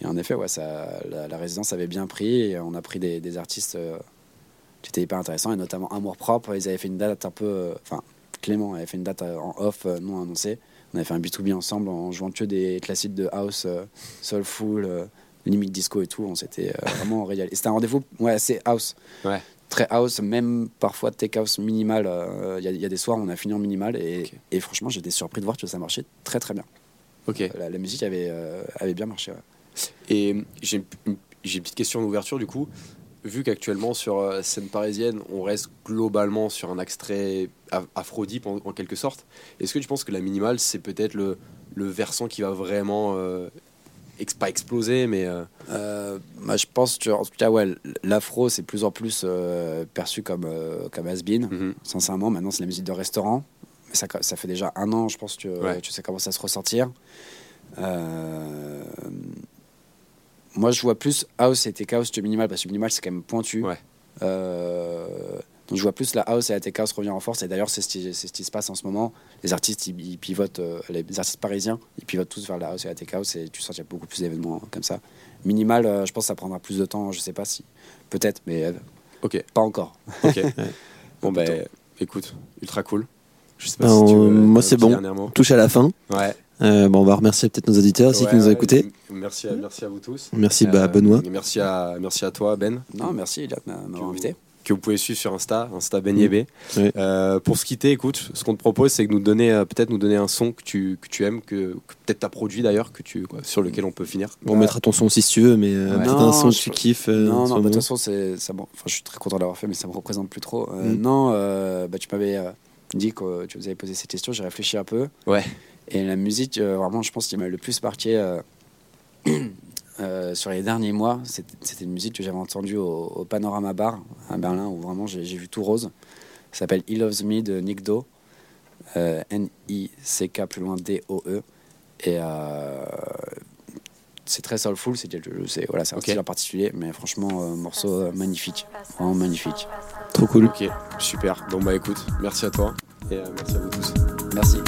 et en effet ouais ça la, la résidence avait bien pris et on a pris des, des artistes qui étaient hyper intéressants et notamment Amour Propre ils avaient fait une date un peu enfin Clément avait fait une date en off non annoncée on avait fait un B2B ensemble en jouant que des classiques de house euh, soulful euh, limite disco et tout on s'était euh, vraiment régalé c'était un rendez-vous ouais assez house Ouais. très house même parfois tech house minimal il y, a- il y a des soirs où on a fini en minimal et, franchement j'étais surpris de voir que ça marchait très très bien Ok. la, la musique avait, avait bien marché. ouais. Et j'ai une, j'ai une petite question d'ouverture du coup. Vu qu'actuellement sur euh, scène parisienne, on reste globalement sur un af- afro-deep en, en quelque sorte, est-ce que tu penses que la minimale c'est peut-être le, le versant qui va vraiment, euh, ex- pas exploser, mais euh, bah, je pense que, en tout cas, ouais, l'afro, c'est plus en plus perçu comme, comme has-been. mhm. Sincèrement, maintenant, c'est la musique de restaurant. Mais ça, ça fait déjà un an, je pense que Ouais. tu sais comment ça se ressentir. Euh, moi, je vois plus house et tech house que minimal, parce que minimal, c'est quand même pointu. Ouais. Euh, donc, je vois plus la house et la tech house revenir en force. Et d'ailleurs, c'est ce, qui- c'est ce qui se passe en ce moment. Les artistes, ils, ils pivotent, euh, les artistes parisiens, ils pivotent tous vers la house et la tech house. Et tu sens qu'il y a beaucoup plus d'événements comme ça. Minimal, euh, je pense que ça prendra plus de temps. Je sais pas si. Peut-être, mais euh, ok, pas encore. ok. bon ben, écoute, ultra cool. Je sais pas Ben, si tu veux, moi, c'est bon. Touche à la fin. Ouais. Euh, bon, on va remercier peut-être nos auditeurs aussi Ouais, qui nous ont écoutés. Merci à, merci à vous tous. Merci bah, Euh, Benoît. Merci à, merci à toi Ben. Non, merci, Eliott, de m'avoir invité. que vous pouvez suivre sur Insta, Insta Ben Yébé. Oui. Euh, pour se quitter, écoute, ce qu'on te propose, c'est que nous donner, euh, peut-être nous donner un son que tu, que tu aimes, que, que peut-être t'as produit d'ailleurs, que tu, quoi, sur lequel on peut finir. Bon, on mettra ton son si tu veux, mais euh, Ouais. peut-être Non, un son que je- tu kiffes. euh, non, non, de toute façon, c'est, ça, me- enfin, je suis très content d'avoir fait, mais ça me représente plus trop. Euh, Mm. Non, euh, bah, tu m'avais euh, dit que tu vous avais posé cette question, j'ai réfléchi un peu. Ouais. Et la musique, euh, vraiment, je pense qu'il m'a le plus marqué euh, euh, sur les derniers mois. C'était, une musique que j'avais entendue au, au Panorama Bar à Berlin, où vraiment j'ai, vu tout rose. Ça s'appelle He Loves Me de Nick Do. Euh, N-I-C-K plus loin D-O-E. Et euh, c'est très soulful, c'est, voilà, c'est un Ok. style en particulier, mais franchement, euh, morceau euh, magnifique. Vraiment magnifique. Trop cool. Ok, super. Bon bah écoute, merci à toi et euh, merci à vous tous. Merci.